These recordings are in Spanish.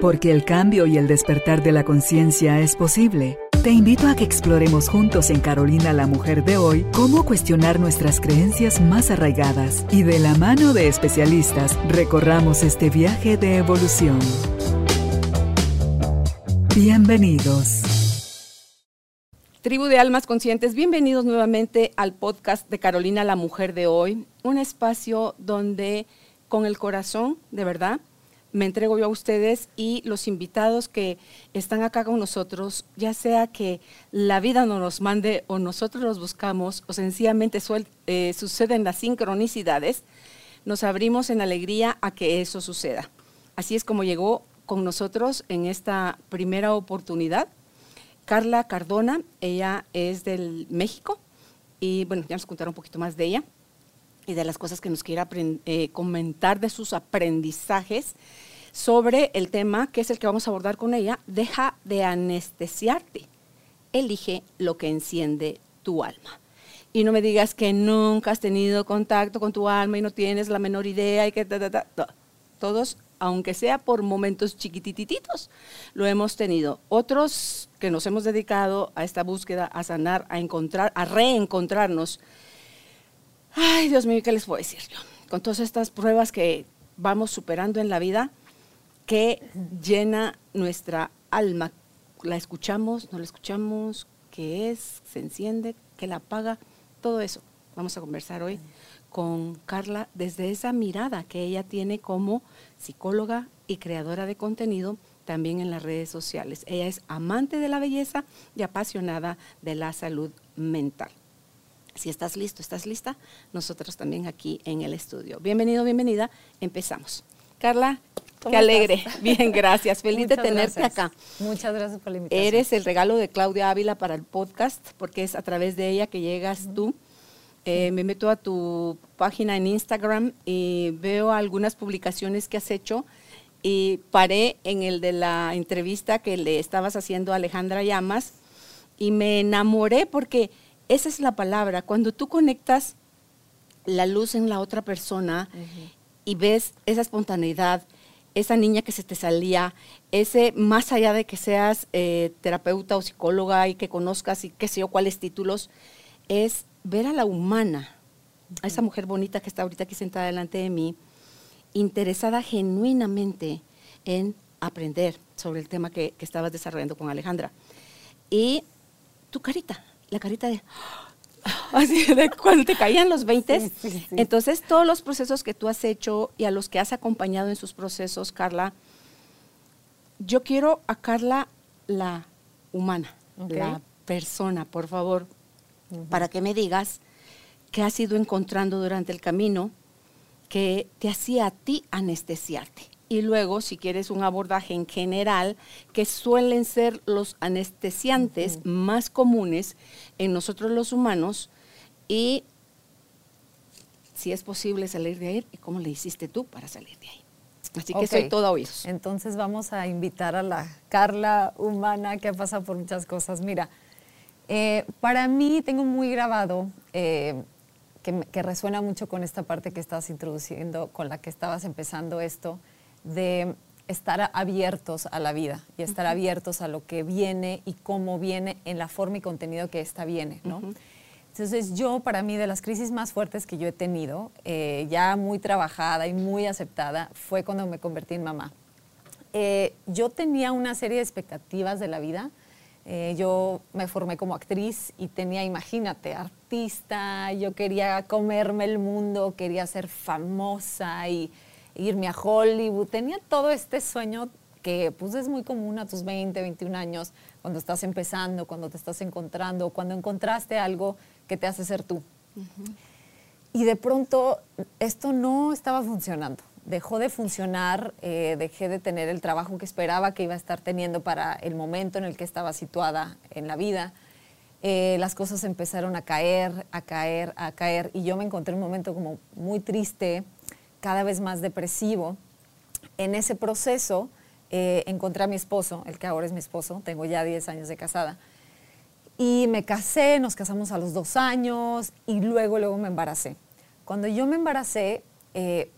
Porque el cambio y el despertar de la conciencia es posible. Te invito a que exploremos juntos en Carolina la Mujer de hoy cómo cuestionar nuestras creencias más arraigadas y de la mano de especialistas recorramos este viaje de evolución. Bienvenidos. Tribu de Almas Conscientes, bienvenidos nuevamente al podcast de Carolina la Mujer de hoy, un espacio donde con el corazón, de verdad, me entrego yo a ustedes y los invitados que están acá con nosotros, ya sea que la vida no nos mande o nosotros los buscamos o sencillamente eh, suceden las sincronicidades, nos abrimos en alegría a que eso suceda. Así es como llegó con nosotros en esta primera oportunidad Carla Cardona, ella es del México y bueno, ya nos contará un poquito más de ella y de las cosas que nos quiera eh, comentar de sus aprendizajes sobre el tema que es el que vamos a abordar con ella, deja de anestesiarte, elige lo que enciende tu alma. Y no me digas que nunca has tenido contacto con tu alma y no tienes la menor idea y que todos, aunque sea por momentos chiquitititos, lo hemos tenido. Otros que nos hemos dedicado a esta búsqueda, a sanar, a encontrar, a reencontrarnos. Ay, Dios mío, ¿qué les puedo decir yo? Con todas estas pruebas que vamos superando en la vida, que llena nuestra alma. La escuchamos, no la escuchamos, qué es, se enciende, qué la apaga, todo eso. Vamos a conversar hoy con Carla desde esa mirada que ella tiene como psicóloga y creadora de contenido también en las redes sociales. Ella es amante de la belleza y apasionada de la salud mental. Si estás listo, estás lista, nosotros también aquí en el estudio. Bienvenido, bienvenida. Empezamos. Carla, Qué alegre. Bien, gracias. Feliz de tenerte acá. Muchas gracias por la invitación. Eres el regalo de Claudia Ávila para el podcast, porque es a través de ella que llegas tú. Eh, me meto a tu página en Instagram y veo algunas publicaciones que has hecho y paré en el de la entrevista que le estabas haciendo a Alejandra Llamas y me enamoré porque esa es la palabra. Cuando tú conectas la luz en la otra persona y ves esa espontaneidad, esa niña que se te salía, ese, más allá de que seas eh, terapeuta o psicóloga y que conozcas y qué sé yo cuáles títulos, es ver a la humana, a esa mujer bonita que está ahorita aquí sentada delante de mí, interesada genuinamente en aprender sobre el tema que, que estabas desarrollando con Alejandra. Y tu carita, la carita de, así de cuando te caían los 20. Entonces, todos los procesos que tú has hecho y a los que has acompañado en sus procesos, Carla, yo quiero a Carla la humana, la persona, por favor, para que me digas qué has ido encontrando durante el camino que te hacía a ti anestesiarte y luego, si quieres un abordaje en general, que suelen ser los anestesiantes más comunes en nosotros los humanos y si es posible salir de ahí y cómo le hiciste tú para salir de ahí. Así que soy toda oídos. Entonces vamos a invitar a la Carla humana que ha pasado por muchas cosas. Mira, eh, para mí tengo muy grabado eh, que, que, resuena mucho con esta parte que estabas introduciendo, con la que estabas empezando esto, de estar abiertos a la vida y estar abiertos a lo que viene y cómo viene en la forma y contenido que esta viene, ¿no? Entonces yo, para mí, de las crisis más fuertes que yo he tenido, eh, ya muy trabajada y muy aceptada, fue cuando me convertí en mamá. Eh, yo tenía una serie de expectativas de la vida. Eh, yo me formé como actriz y tenía, imagínate, artista, yo quería comerme el mundo, quería ser famosa y irme a Hollywood. Tenía todo este sueño que pues es muy común a tus 20, 21 años, cuando estás empezando, cuando te estás encontrando, cuando encontraste algo que te hace ser tú. Y de pronto esto no estaba funcionando. Dejó de funcionar, eh, dejé de tener el trabajo que esperaba que iba a estar teniendo para el momento en el que estaba situada en la vida. Eh, las cosas empezaron a caer, a caer, a caer, y yo me encontré en un momento como muy triste, cada vez más depresivo. En ese proceso eh, encontré a mi esposo, el que ahora es mi esposo, tengo ya 10 años de casada, y me casé, nos casamos a los dos años y luego, luego me embaracé. Cuando yo me embaracé, eh,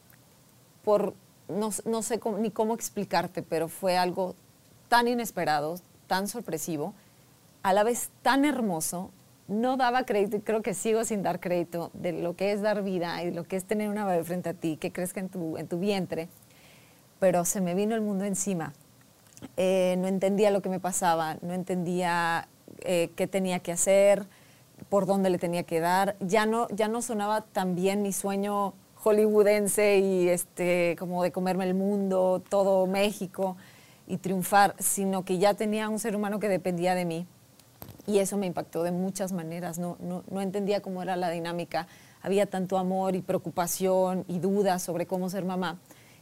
por no, no sé ni cómo explicarte, pero fue algo tan inesperado, tan sorpresivo, a la vez tan hermoso. No daba crédito y creo que sigo sin dar crédito de lo que es dar vida y lo que es tener una bebé frente a ti, que crezca en tu, en tu vientre. Pero se me vino el mundo encima. Eh, no entendía lo que me pasaba, no entendía eh, qué tenía que hacer, por dónde le tenía que dar. Ya no, ya no sonaba tan bien mi sueño hollywoodense y este, como de comerme el mundo, todo México y triunfar, sino que ya tenía un ser humano que dependía de mí. Y eso me impactó de muchas maneras. No, no, no entendía cómo era la dinámica. Había tanto amor y preocupación y dudas sobre cómo ser mamá,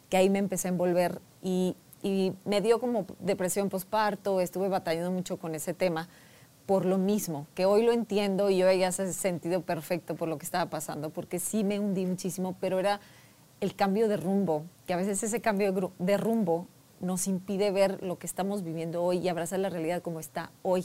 que ahí me empecé a envolver y, y me dio como depresión postparto. Estuve batallando mucho con ese tema por lo mismo, que hoy lo entiendo y hoy hace sentido perfecto por lo que estaba pasando, porque sí me hundí muchísimo, pero era el cambio de rumbo, que a veces ese cambio de rumbo nos impide ver lo que estamos viviendo hoy y abrazar la realidad como está hoy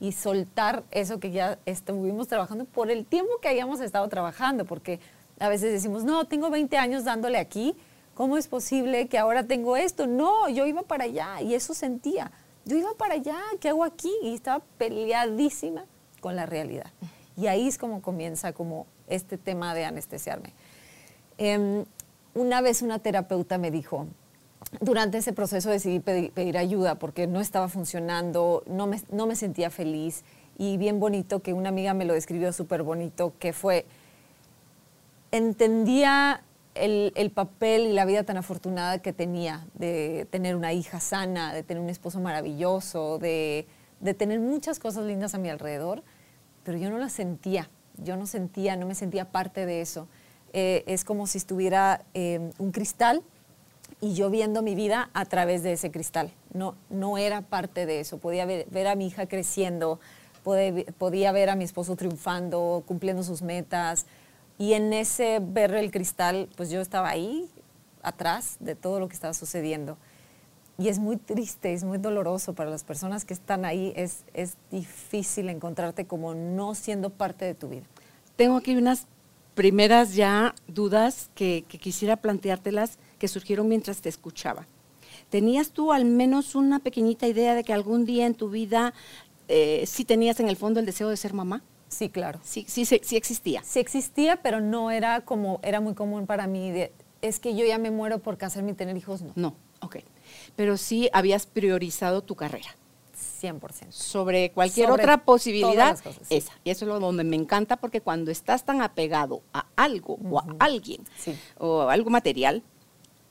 y soltar eso que ya estuvimos trabajando por el tiempo que hayamos estado trabajando, porque a veces decimos, no, tengo 20 años dándole aquí, ¿cómo es posible que ahora tengo esto? No, yo iba para allá y eso sentía. Yo iba para allá, ¿qué hago aquí? Y estaba peleadísima con la realidad. Y ahí es como comienza como este tema de anestesiarme. Em, una vez una terapeuta me dijo, durante ese proceso decidí pedir, ayuda porque no estaba funcionando, no me, no me sentía feliz y bien bonito que una amiga me lo describió súper bonito, que fue, entendía el, el papel y la vida tan afortunada que tenía de tener una hija sana, de tener un esposo maravilloso, de, de tener muchas cosas lindas a mi alrededor, pero yo no las sentía, yo no sentía, no me sentía parte de eso. Eh, es como si estuviera eh, un cristal y yo viendo mi vida a través de ese cristal. No, no era parte de eso. Podía ver, a mi hija creciendo, podía, podía ver a mi esposo triunfando, cumpliendo sus metas. Y en ese ver el cristal, pues yo estaba ahí, atrás de todo lo que estaba sucediendo. Y es muy triste, es muy doloroso para las personas que están ahí. Es, es difícil encontrarte como no siendo parte de tu vida. Tengo aquí unas primeras ya dudas que, que quisiera planteártelas que surgieron mientras te escuchaba. ¿Tenías tú al menos una pequeñita idea de que algún día en tu vida eh, sí tenías en el fondo el deseo de ser mamá? Sí, claro. Sí, sí, sí, sí existía. Sí existía, pero no era como, era muy común para mí. de, es que yo ya me muero por casarme y tener hijos, no. No, ok. Pero sí habías priorizado tu carrera 100%. sobre cualquier Sobre otra posibilidad. las cosas, sí. Esa. Y eso es lo donde me encanta porque cuando estás tan apegado a algo o a alguien Sí. o a algo material,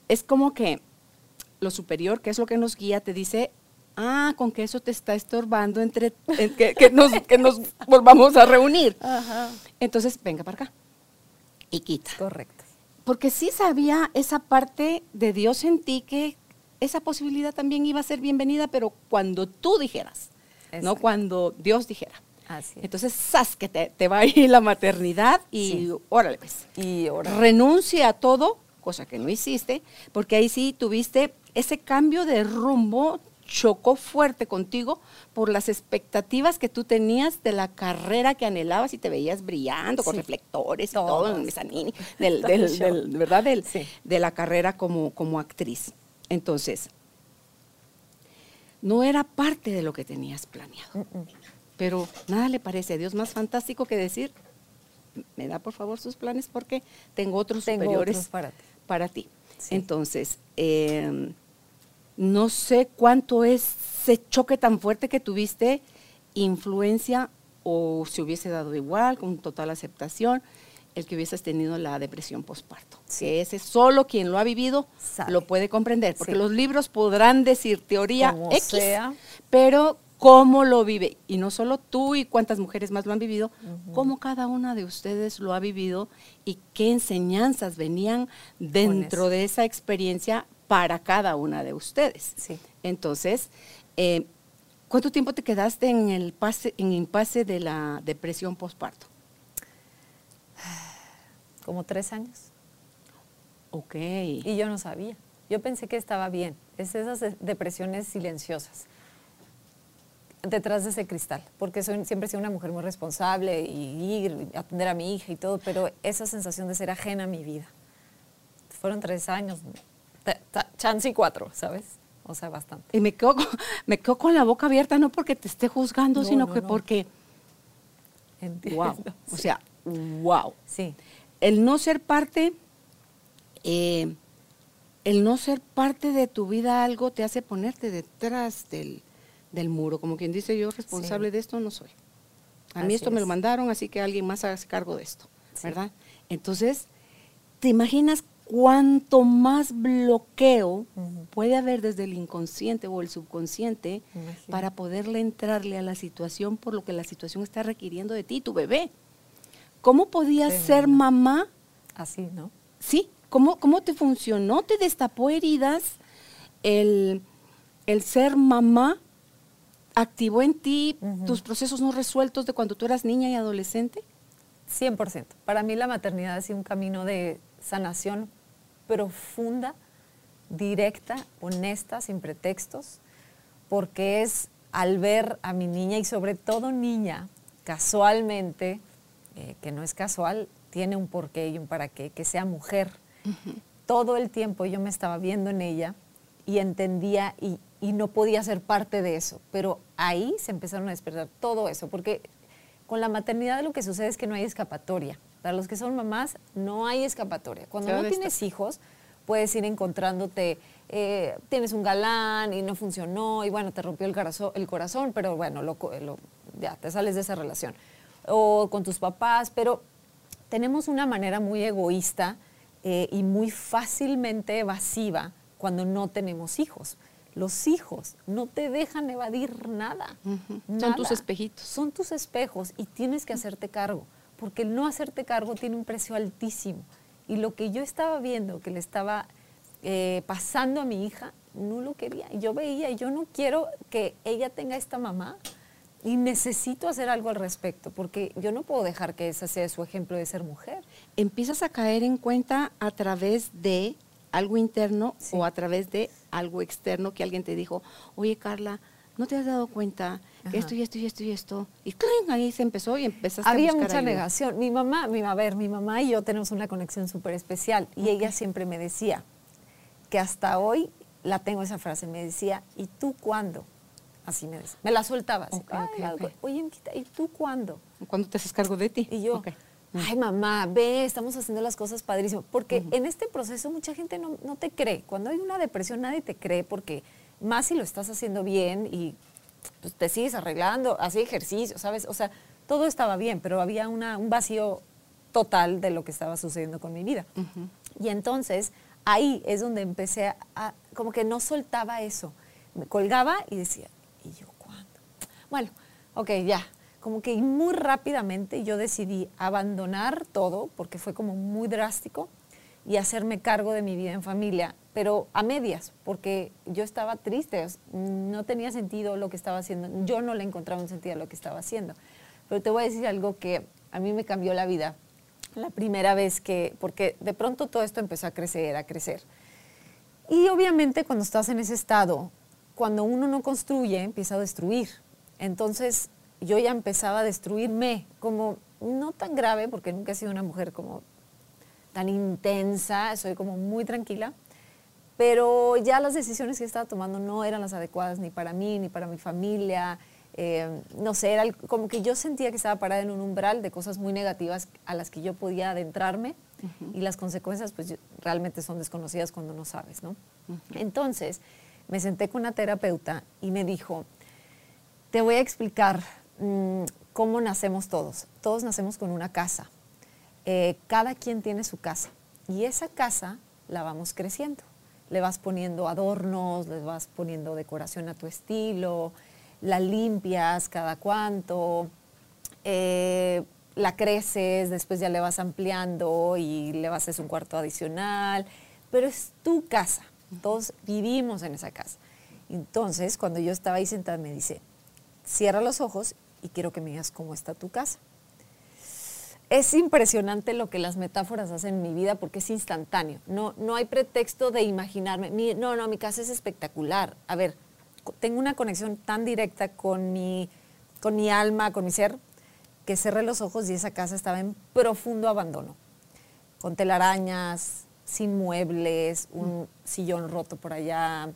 es como que lo superior, que es lo que nos guía, te dice, ah, con que eso te está estorbando entre en que, que nos, que nos volvamos a reunir. Entonces, venga para acá y quita. Correcto. Porque sí sabía esa parte de Dios en ti que esa posibilidad también iba a ser bienvenida, pero cuando tú dijeras, no cuando Dios dijera. Así. Entonces, sas que te, te va a ir la maternidad y Sí. órale pues. Y ahora. Renuncia a todo, cosa que no hiciste, porque ahí sí tuviste ese cambio de rumbo, chocó fuerte contigo por las expectativas que tú tenías de la carrera que anhelabas y te veías brillando con Sí. reflectores y todo en del, del- del- ¿verdad? Del- Sí. de la carrera como, como actriz. Entonces, no era parte de lo que tenías planeado. Pero nada le parece a Dios más fantástico que decir, me da por favor sus planes porque tengo otros Tengo superiores otros para ti. para ti. Sí. Entonces, eh, no sé cuánto es ese choque tan fuerte que tuviste, influencia o si hubiese dado igual, con total aceptación, el que hubieses tenido la depresión postparto. Sí. Que ese solo quien lo ha vivido Sabe. lo puede comprender, porque Sí. los libros podrán decir teoría Como X, sea. pero cómo lo vive, y no solo tú y cuántas mujeres más lo han vivido, cómo cada una de ustedes lo ha vivido y qué enseñanzas venían dentro de esa experiencia para cada una de ustedes. Sí. Entonces, eh, ¿cuánto tiempo te quedaste en el pase, en impasse de la depresión postparto? Como tres años. Ok. Y yo no sabía. Yo pensé que estaba bien. Es esas de- depresiones silenciosas. Detrás de ese cristal. Porque soy, siempre he sido una mujer muy responsable y ir, y atender a mi hija y todo, pero esa sensación de ser ajena a mi vida. Fueron tres años chance y cuatro, ¿sabes? O sea, bastante. Y me quedo, me quedo con la boca abierta, no porque te esté juzgando, sino que porque... Wow. O sea, wow. Sí. El no ser parte, eh, el no ser parte de tu vida algo te hace ponerte detrás del, muro. Como quien dice, yo responsable de esto no soy. A mí esto me lo mandaron, así que alguien más haga cargo de esto, ¿verdad? Entonces, ¿te imaginas cuánto más bloqueo puede haber desde el inconsciente o el subconsciente para poderle entrarle a la situación por lo que la situación está requiriendo de ti, tu bebé? ¿Cómo podías ser mamá? Así, ¿no? Sí, ¿cómo, cómo te funcionó? ¿Te destapó heridas el, el ser mamá? ¿Activó en ti tus procesos no resueltos de cuando tú eras niña y adolescente? 100%. Para mí la maternidad ha sido un camino de sanación profunda, directa, honesta, sin pretextos, porque es al ver a mi niña y sobre todo niña, casualmente, eh, que no es casual, tiene un porqué y un para qué, que sea mujer. Todo el tiempo yo me estaba viendo en ella y entendía y, y no podía ser parte de eso, pero ahí se empezaron a despertar todo eso, porque con la maternidad lo que sucede es que no hay escapatoria. Para los que son mamás, no hay escapatoria. Cuando no tienes hijos, puedes ir encontrándote, eh, tienes un galán y no funcionó, y bueno, te rompió el corazón, el corazón pero bueno, ya te sales de esa relación. O con tus papás, pero tenemos una manera muy egoísta eh, y muy fácilmente evasiva cuando no tenemos hijos. Los hijos no te dejan evadir nada, Son tus espejitos. Son tus espejos y tienes que hacerte cargo, porque el no hacerte cargo tiene un precio altísimo. Y lo que yo estaba viendo, que le estaba eh, pasando a mi hija, no lo quería. Yo veía, yo no quiero que ella tenga esta mamá y necesito hacer algo al respecto, porque yo no puedo dejar que ese sea su ejemplo de ser mujer. Empiezas a caer en cuenta a través de algo interno o a través de algo externo que alguien te dijo, oye Carla, ¿no te has dado cuenta que esto y esto y esto y esto? Y ahí se empezó y empezaste Había a buscar mucha negación. Mi mamá, mi, a ver, mi mamá y yo tenemos una conexión súper especial y ella siempre me decía que hasta hoy la tengo esa frase, me decía, ¿y tú cuándo? Así me decía. Me la soltaba. Oye, ¿y tú cuándo? ¿Cuándo te haces cargo de ti? Y yo, ay mamá, ve, estamos haciendo las cosas padrísimas. Porque en este proceso mucha gente no, te cree. Cuando hay una depresión nadie te cree porque más si lo estás haciendo bien y pues, te sigues arreglando, así ejercicio, ¿sabes? O sea, todo estaba bien, pero había una, un vacío total de lo que estaba sucediendo con mi vida. Y entonces ahí es donde empecé a, como que no soltaba eso. Me colgaba y decía, ¿y yo cuándo? Bueno, ok, ya, como que muy rápidamente yo decidí abandonar todo, porque fue como muy drástico, y hacerme cargo de mi vida en familia, pero a medias, porque yo estaba triste, no tenía sentido lo que estaba haciendo, yo no le encontraba un sentido a lo que estaba haciendo. Pero te voy a decir algo que a mí me cambió la vida, la primera vez que, porque de pronto todo esto empezó a crecer, a crecer. Y obviamente cuando estás en ese estado, cuando uno no construye, empieza a destruir. Entonces yo ya empezaba a destruirme, como no tan grave, porque nunca he sido una mujer como tan intensa, soy como muy tranquila, pero ya las decisiones que estaba tomando no eran las adecuadas ni para mí, ni para mi familia, eh, no sé, era como que yo sentía que estaba parada en un umbral de cosas muy negativas a las que yo podía adentrarme y las consecuencias pues realmente son desconocidas cuando no sabes, ¿no? Entonces me senté con una terapeuta y me dijo, te voy a explicar cómo nacemos todos. Todos nacemos con una casa. Eh, cada quien tiene su casa. Y esa casa la vamos creciendo. Le vas poniendo adornos, le vas poniendo decoración a tu estilo, la limpias cada cuanto, eh, la creces, después ya le vas ampliando y le vas a hacer un cuarto adicional, pero es tu casa, todos vivimos en esa casa. Entonces, cuando yo estaba ahí sentada, me dice, cierra los ojos y quiero que me digas cómo está tu casa. Es impresionante lo que las metáforas hacen en mi vida porque es instantáneo. No, no hay pretexto de imaginarme. no, no, mi casa es espectacular. A ver, tengo una conexión tan directa con mi, con mi alma, con mi ser, que cerré los ojos y esa casa estaba en profundo abandono. Con telarañas, sin muebles, un sillón roto por allá,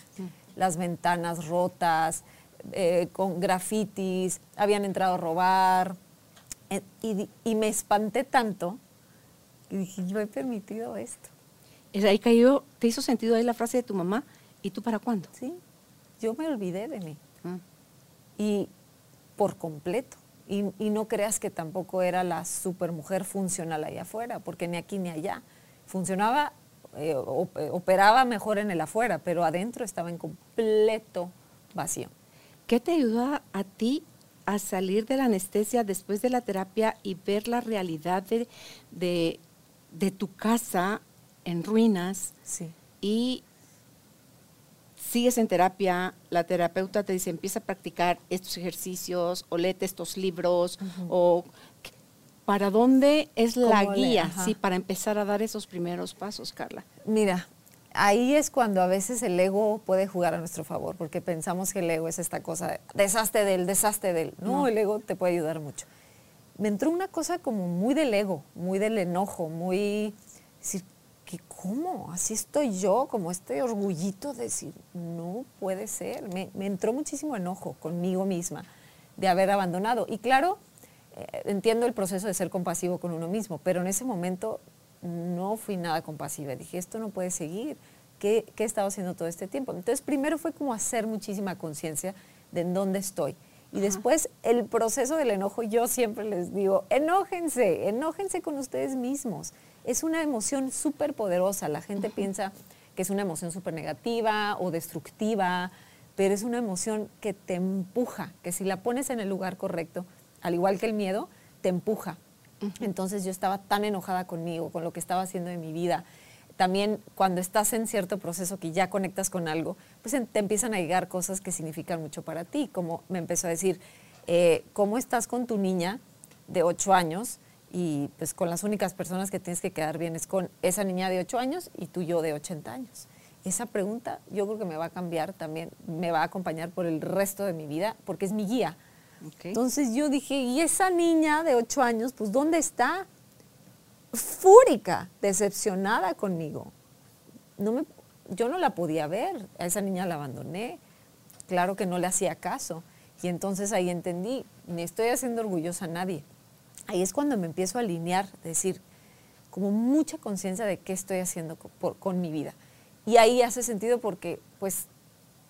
las ventanas rotas, eh, con grafitis, habían entrado a robar. Eh, y, y me espanté tanto y dije, yo he permitido esto. Es ahí cayó, ¿te hizo sentido ahí la frase de tu mamá? ¿Y tú para cuándo? Sí, yo me olvidé de mí. Y por completo. Y, y, no creas que tampoco era la supermujer funcional allá afuera, porque ni aquí ni allá. Funcionaba, eh, operaba mejor en el afuera, pero adentro estaba en completo vacío. ¿Qué te ayudó a, ti a salir de la anestesia después de la terapia y ver la realidad de, de, de tu casa en ruinas? Sí. Y sigues en terapia, la terapeuta te dice, empieza a practicar estos ejercicios o léete estos libros o para dónde es la guía, sí, para empezar a dar esos primeros pasos, Carla. Mira, ahí es cuando a veces el ego puede jugar a nuestro favor, porque pensamos que el ego es esta cosa, deshazte de él, deshazte de él. No, el ego te puede ayudar mucho. Me entró una cosa como muy del ego, muy del enojo, muy decir, ¿cómo? Así estoy yo, como este orgullito de decir, no puede ser. Me, entró muchísimo enojo conmigo misma de haber abandonado. Y claro, eh, entiendo el proceso de ser compasivo con uno mismo, pero en ese momento no fui nada compasiva. Dije, esto no puede seguir. ¿Qué, qué he estado haciendo todo este tiempo? Entonces, primero fue como hacer muchísima conciencia de en dónde estoy. Y después el proceso del enojo, yo siempre les digo, enójense, enójense con ustedes mismos es una emoción súper poderosa. La gente piensa que es una emoción súper negativa o destructiva, pero es una emoción que te empuja, que si la pones en el lugar correcto, al igual que el miedo, te empuja. Entonces yo estaba tan enojada conmigo, con lo que estaba haciendo en mi vida. También cuando estás en cierto proceso que ya conectas con algo, pues te empiezan a llegar cosas que significan mucho para ti, como me empezó a decir, eh, ¿cómo estás con tu niña de 8 años? y pues con las únicas personas que tienes que quedar bien es con esa niña de 8 años y tú yo de 80 años. Esa pregunta yo creo que me va a cambiar también, me va a acompañar por el resto de mi vida porque es mi guía. Entonces yo dije, ¿y esa niña de 8 años, pues dónde está? Fúrica, decepcionada conmigo. No me, yo no la podía ver, a esa niña la abandoné, claro que no le hacía caso. Y entonces ahí entendí, ni estoy haciendo orgullosa a nadie ahí es cuando me empiezo a alinear, decir, como mucha conciencia de qué estoy haciendo con, mi vida. Y ahí hace sentido porque, pues,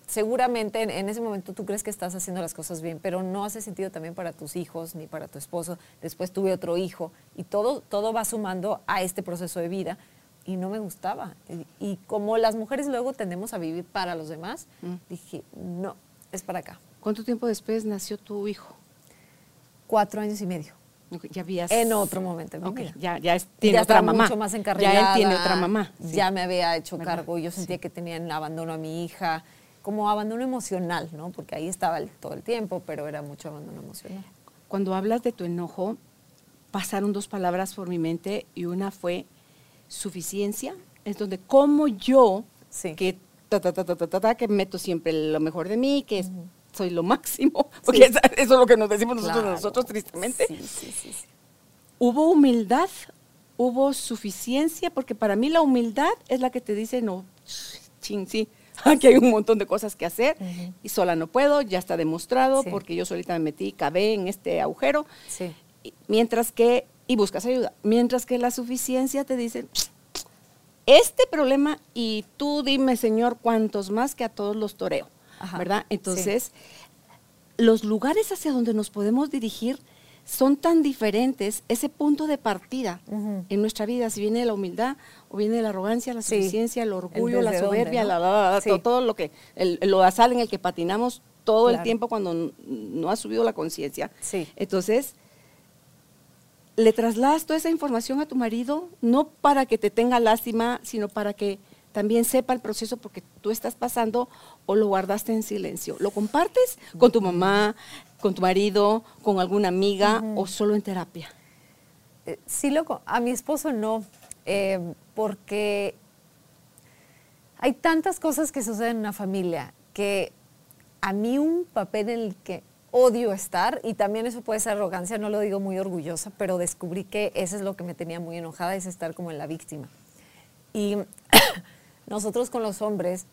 seguramente en, ese momento tú crees que estás haciendo las cosas bien, pero no hace sentido también para tus hijos ni para tu esposo. Después tuve otro hijo y todo, todo va sumando a este proceso de vida y no me gustaba. Y, como las mujeres luego tendemos a vivir para los demás, mm. dije, no, es para acá. ¿Cuánto tiempo después nació tu hijo? Cuatro años y medio. Ya habías... En otro momento. ya, ya tiene otra mamá. mucho más Ya él tiene otra mamá. Ya me había hecho cargo. Yo sentía que tenía en abandono a mi hija, como abandono emocional, ¿no? Porque ahí estaba todo el tiempo, pero era mucho abandono emocional. Cuando hablas de tu enojo, pasaron dos palabras por mi mente y una fue suficiencia. Es donde como yo, que ta, ta, ta, ta, ta, que meto siempre lo mejor de mí, que es soy lo máximo, porque eso es lo que nos decimos nosotros, nosotros tristemente. Hubo humildad, hubo suficiencia, porque para mí la humildad es la que te dice, no, ching, sí, aquí hay un montón de cosas que hacer y sola no puedo, ya está demostrado, porque yo solita me metí, cabé en este agujero. Mientras que, y buscas ayuda, mientras que la suficiencia te dice, este problema y tú dime, Señor, cuántos más que a todos los toreo. ¿verdad? Entonces, los lugares hacia donde nos podemos dirigir son tan diferentes, ese punto de partida en nuestra vida, si viene de la humildad o viene de la arrogancia, la suficiencia, el orgullo, la soberbia, todo, lo que, el, lo asal en el que patinamos todo el tiempo cuando no ha subido la conciencia. Entonces, le trasladas toda esa información a tu marido, no para que te tenga lástima, sino para que también sepa el proceso porque tú estás pasando o lo guardaste en silencio. ¿Lo compartes con tu mamá, con tu marido, con alguna amiga o solo en terapia? Eh, sí, loco. A mi esposo no, eh, porque hay tantas cosas que suceden en una familia que a mí un papel en el que odio estar, y también eso puede ser arrogancia, no lo digo muy orgullosa, pero descubrí que eso es lo que me tenía muy enojada, es estar como en la víctima. Y nosotros con los hombres,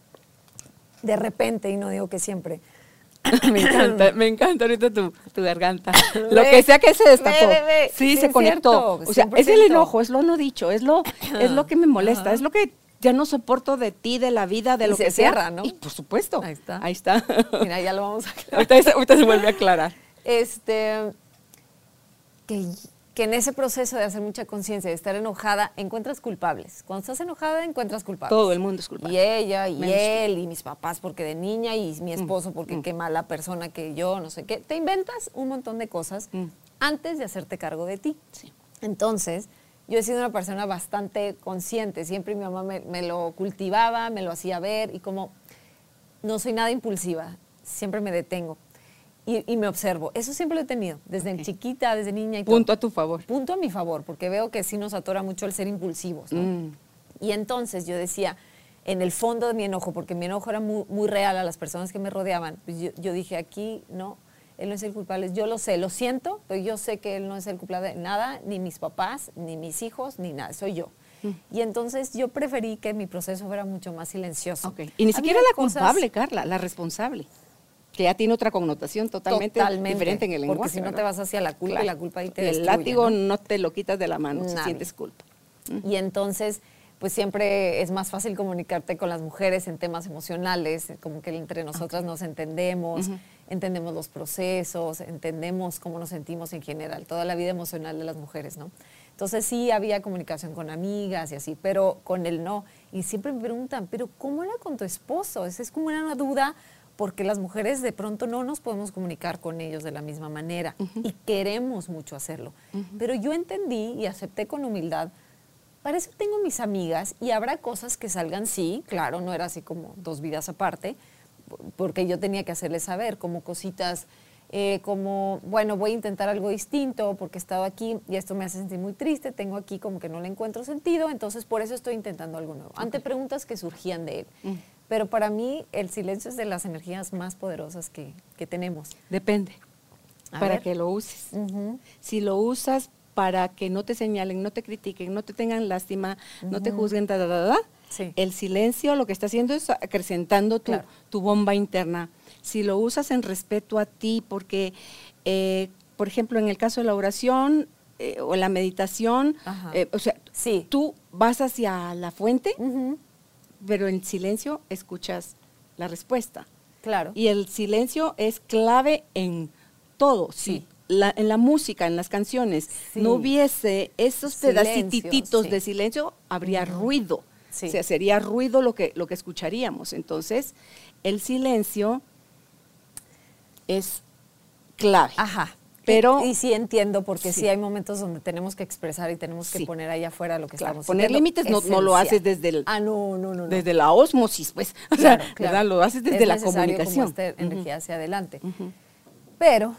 de repente, y no digo que siempre, me encanta, me encanta ahorita tu, tu garganta. Lo que sea que se destapó. Ve, ve, ve. Sí, Sí, se conectó. cierto, o sea, es el 100%. enojo, es lo no dicho, es lo, es lo que me molesta, es lo que ya no soporto de ti, de la vida, de Y lo se que sea. cierra, ¿no? Y por supuesto. Ahí está. Ahí está. mira, ya lo vamos a aclarar. ahorita, se- ahorita se vuelve a aclarar. Este, que, que en ese proceso de hacer mucha conciencia, de estar enojada, encuentras culpables. Cuando estás enojada, encuentras culpables. Todo el mundo es culpable. Y ella, y Menos él, y mis papás porque de niña, y mi esposo porque qué mala persona que yo, no sé qué. Te inventas un montón de cosas Mm. antes de hacerte cargo de ti. Sí. Entonces, yo he sido una persona bastante consciente. Siempre mi mamá me, me lo cultivaba, me lo hacía ver, y como no soy nada impulsiva, siempre me detengo. Y, y me observo. Eso siempre lo he tenido, desde chiquita, desde niña y todo. Punto a tu favor. Punto a mi favor, porque veo que sí nos atora mucho el ser impulsivos. ¿no? Mm. Y entonces yo decía, en el fondo de mi enojo, porque mi enojo era muy, muy real a las personas que me rodeaban, pues yo, yo dije, aquí no, él no es el culpable. Yo lo sé, lo siento, pero yo sé que él no es el culpable de nada, ni mis papás, ni mis hijos, ni nada, soy yo. Y entonces yo preferí que mi proceso fuera mucho más silencioso. Y ni siquiera la cosas- culpable, Carla, la responsable. Que ya tiene otra connotación totalmente, Totalmente, diferente en el lenguaje. porque si no te vas hacia la culpa y la culpa ahí te El destruye, látigo ¿no? ¿no? te lo quitas de la mano si Nadie. sientes culpa. Y entonces, pues siempre es más fácil comunicarte con las mujeres en temas emocionales, como que entre nosotras nos entendemos, entendemos los procesos, entendemos cómo nos sentimos en general, toda la vida emocional de las mujeres, ¿no? Entonces sí había comunicación con amigas y así, pero con él no. Y siempre me preguntan, ¿pero cómo era con tu esposo? Esa es como una duda porque las mujeres de pronto no nos podemos comunicar con ellos de la misma manera y queremos mucho hacerlo. Pero yo entendí y acepté con humildad para eso tengo mis amigas y habrá cosas que salgan, sí, claro, no era así como dos vidas aparte, porque yo tenía que hacerles saber, como cositas, eh, como, bueno, voy a intentar algo distinto porque he estado aquí y esto me hace sentir muy triste, tengo aquí como que no le encuentro sentido, entonces por eso estoy intentando algo nuevo. Ante preguntas que surgían de él. Pero para mí el silencio es de las energías más poderosas que, que tenemos. Depende. A para ver. que lo uses. Si lo usas para que no te señalen, no te critiquen, no te tengan lástima, no te juzguen, ta, ta, ta, Sí. el silencio lo que está haciendo es acrecentando tu, Claro. tu bomba interna. Si lo usas en respeto a ti, porque, eh, por ejemplo, en el caso de la oración eh, o la meditación, eh, o sea, Sí. tú vas hacia la fuente, pero en silencio escuchas la respuesta. Claro. Y el silencio es clave en todo. Sí. La- en la música, en las canciones, Sí. no hubiese esos pedacititos sí. de silencio, habría ruido. Sí. O sea, sería ruido lo que, lo que escucharíamos. Entonces, el silencio es clave. Ajá. Pero- y, sí entiendo, porque sí. Sí. hay momentos donde tenemos que expresar y tenemos que Sí. poner ahí afuera lo que Claro, estamos poner límites no, no lo haces desde el, Ah, no, no, no. desde la osmosis, pues. O sea, Claro. ¿verdad? Lo haces desde Es la comunicación. Como energía hacia adelante. Pero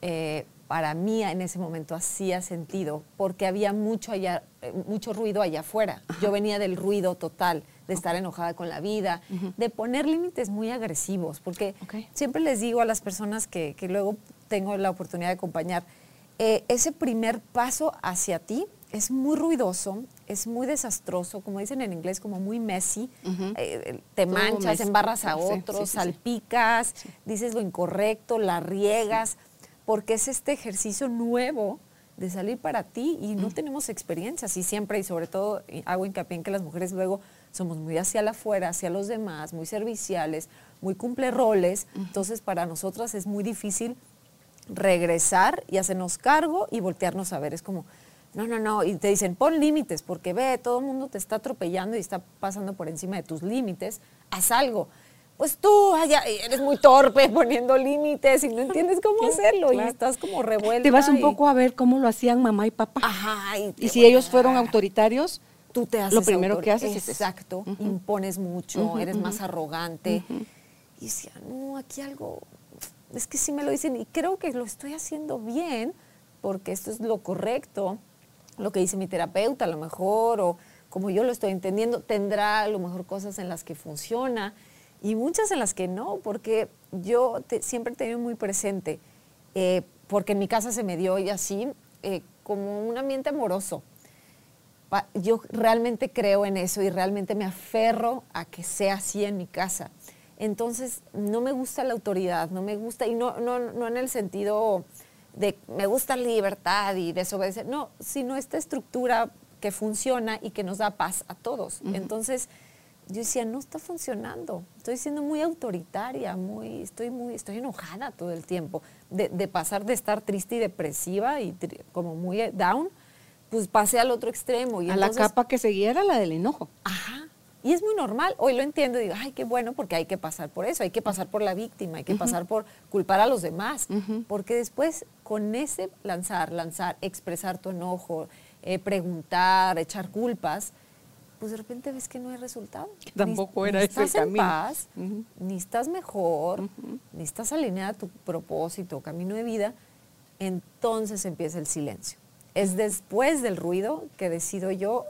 eh, para mí en ese momento hacía sentido porque había mucho, allá, eh, mucho ruido allá afuera. Yo venía del ruido total, de estar enojada con la vida, de poner límites muy agresivos, porque siempre les digo a las personas que, que luego tengo la oportunidad de acompañar, eh, ese primer paso hacia ti es muy ruidoso, es muy desastroso, como dicen en inglés, como muy messy. Ujú. Eh, te Todo manchas, messy. embarras a otros, sí, sí, sí. salpicas, dices lo incorrecto, la riegas, porque es este ejercicio nuevo de salir para ti y no tenemos experiencias y siempre y sobre todo hago hincapié en que las mujeres luego somos muy hacia la afuera, hacia los demás, muy serviciales, muy cumple roles, entonces para nosotras es muy difícil regresar y hacernos cargo y voltearnos a ver, es como no, no, no, y te dicen, pon límites, porque ve, todo el mundo te está atropellando y está pasando por encima de tus límites, haz algo. Pues tú ay, eres muy torpe poniendo límites y no entiendes cómo hacerlo claro. y estás como revuelta. Te vas un y- poco a ver cómo lo hacían mamá y papá. Ajá, y, si ellos fueron autoritarios, tú te haces lo primero autor- que haces es eso. Exacto, impones mucho, eres más arrogante. Y decía, no, aquí algo, es que sí me lo dicen y creo que lo estoy haciendo bien porque esto es lo correcto, lo que dice mi terapeuta a lo mejor, o como yo lo estoy entendiendo, tendrá a lo mejor cosas en las que funciona y muchas en las que no, porque yo te- siempre he tenido muy presente, eh, porque en mi casa se me dio y así, eh, como un ambiente amoroso yo realmente creo en eso y realmente me aferro a que sea así en mi casa. Entonces, no me gusta la autoridad, no me gusta, y no, no, no en el sentido de me gusta la libertad y desobedecer, no, sino esta estructura que funciona y que nos da paz a todos. Entonces, yo decía, no está funcionando, estoy siendo muy autoritaria, muy, estoy, muy, estoy enojada todo el tiempo, de, de pasar de estar triste y depresiva y como muy down, pues pasé al otro extremo. Y a la capa que seguía era la del enojo. Ajá. Y es muy normal, hoy lo entiendo y digo, ay, qué bueno, porque hay que pasar por eso, hay que pasar por la víctima, hay que pasar por culpar a los demás, porque después con ese lanzar, lanzar, expresar tu enojo, eh, preguntar, echar culpas, pues de repente ves que no hay resultado. tampoco era ni ese estás en paz, ni estás mejor, ni estás alineada a tu propósito, camino de vida, entonces empieza el silencio. Es después del ruido que decido yo,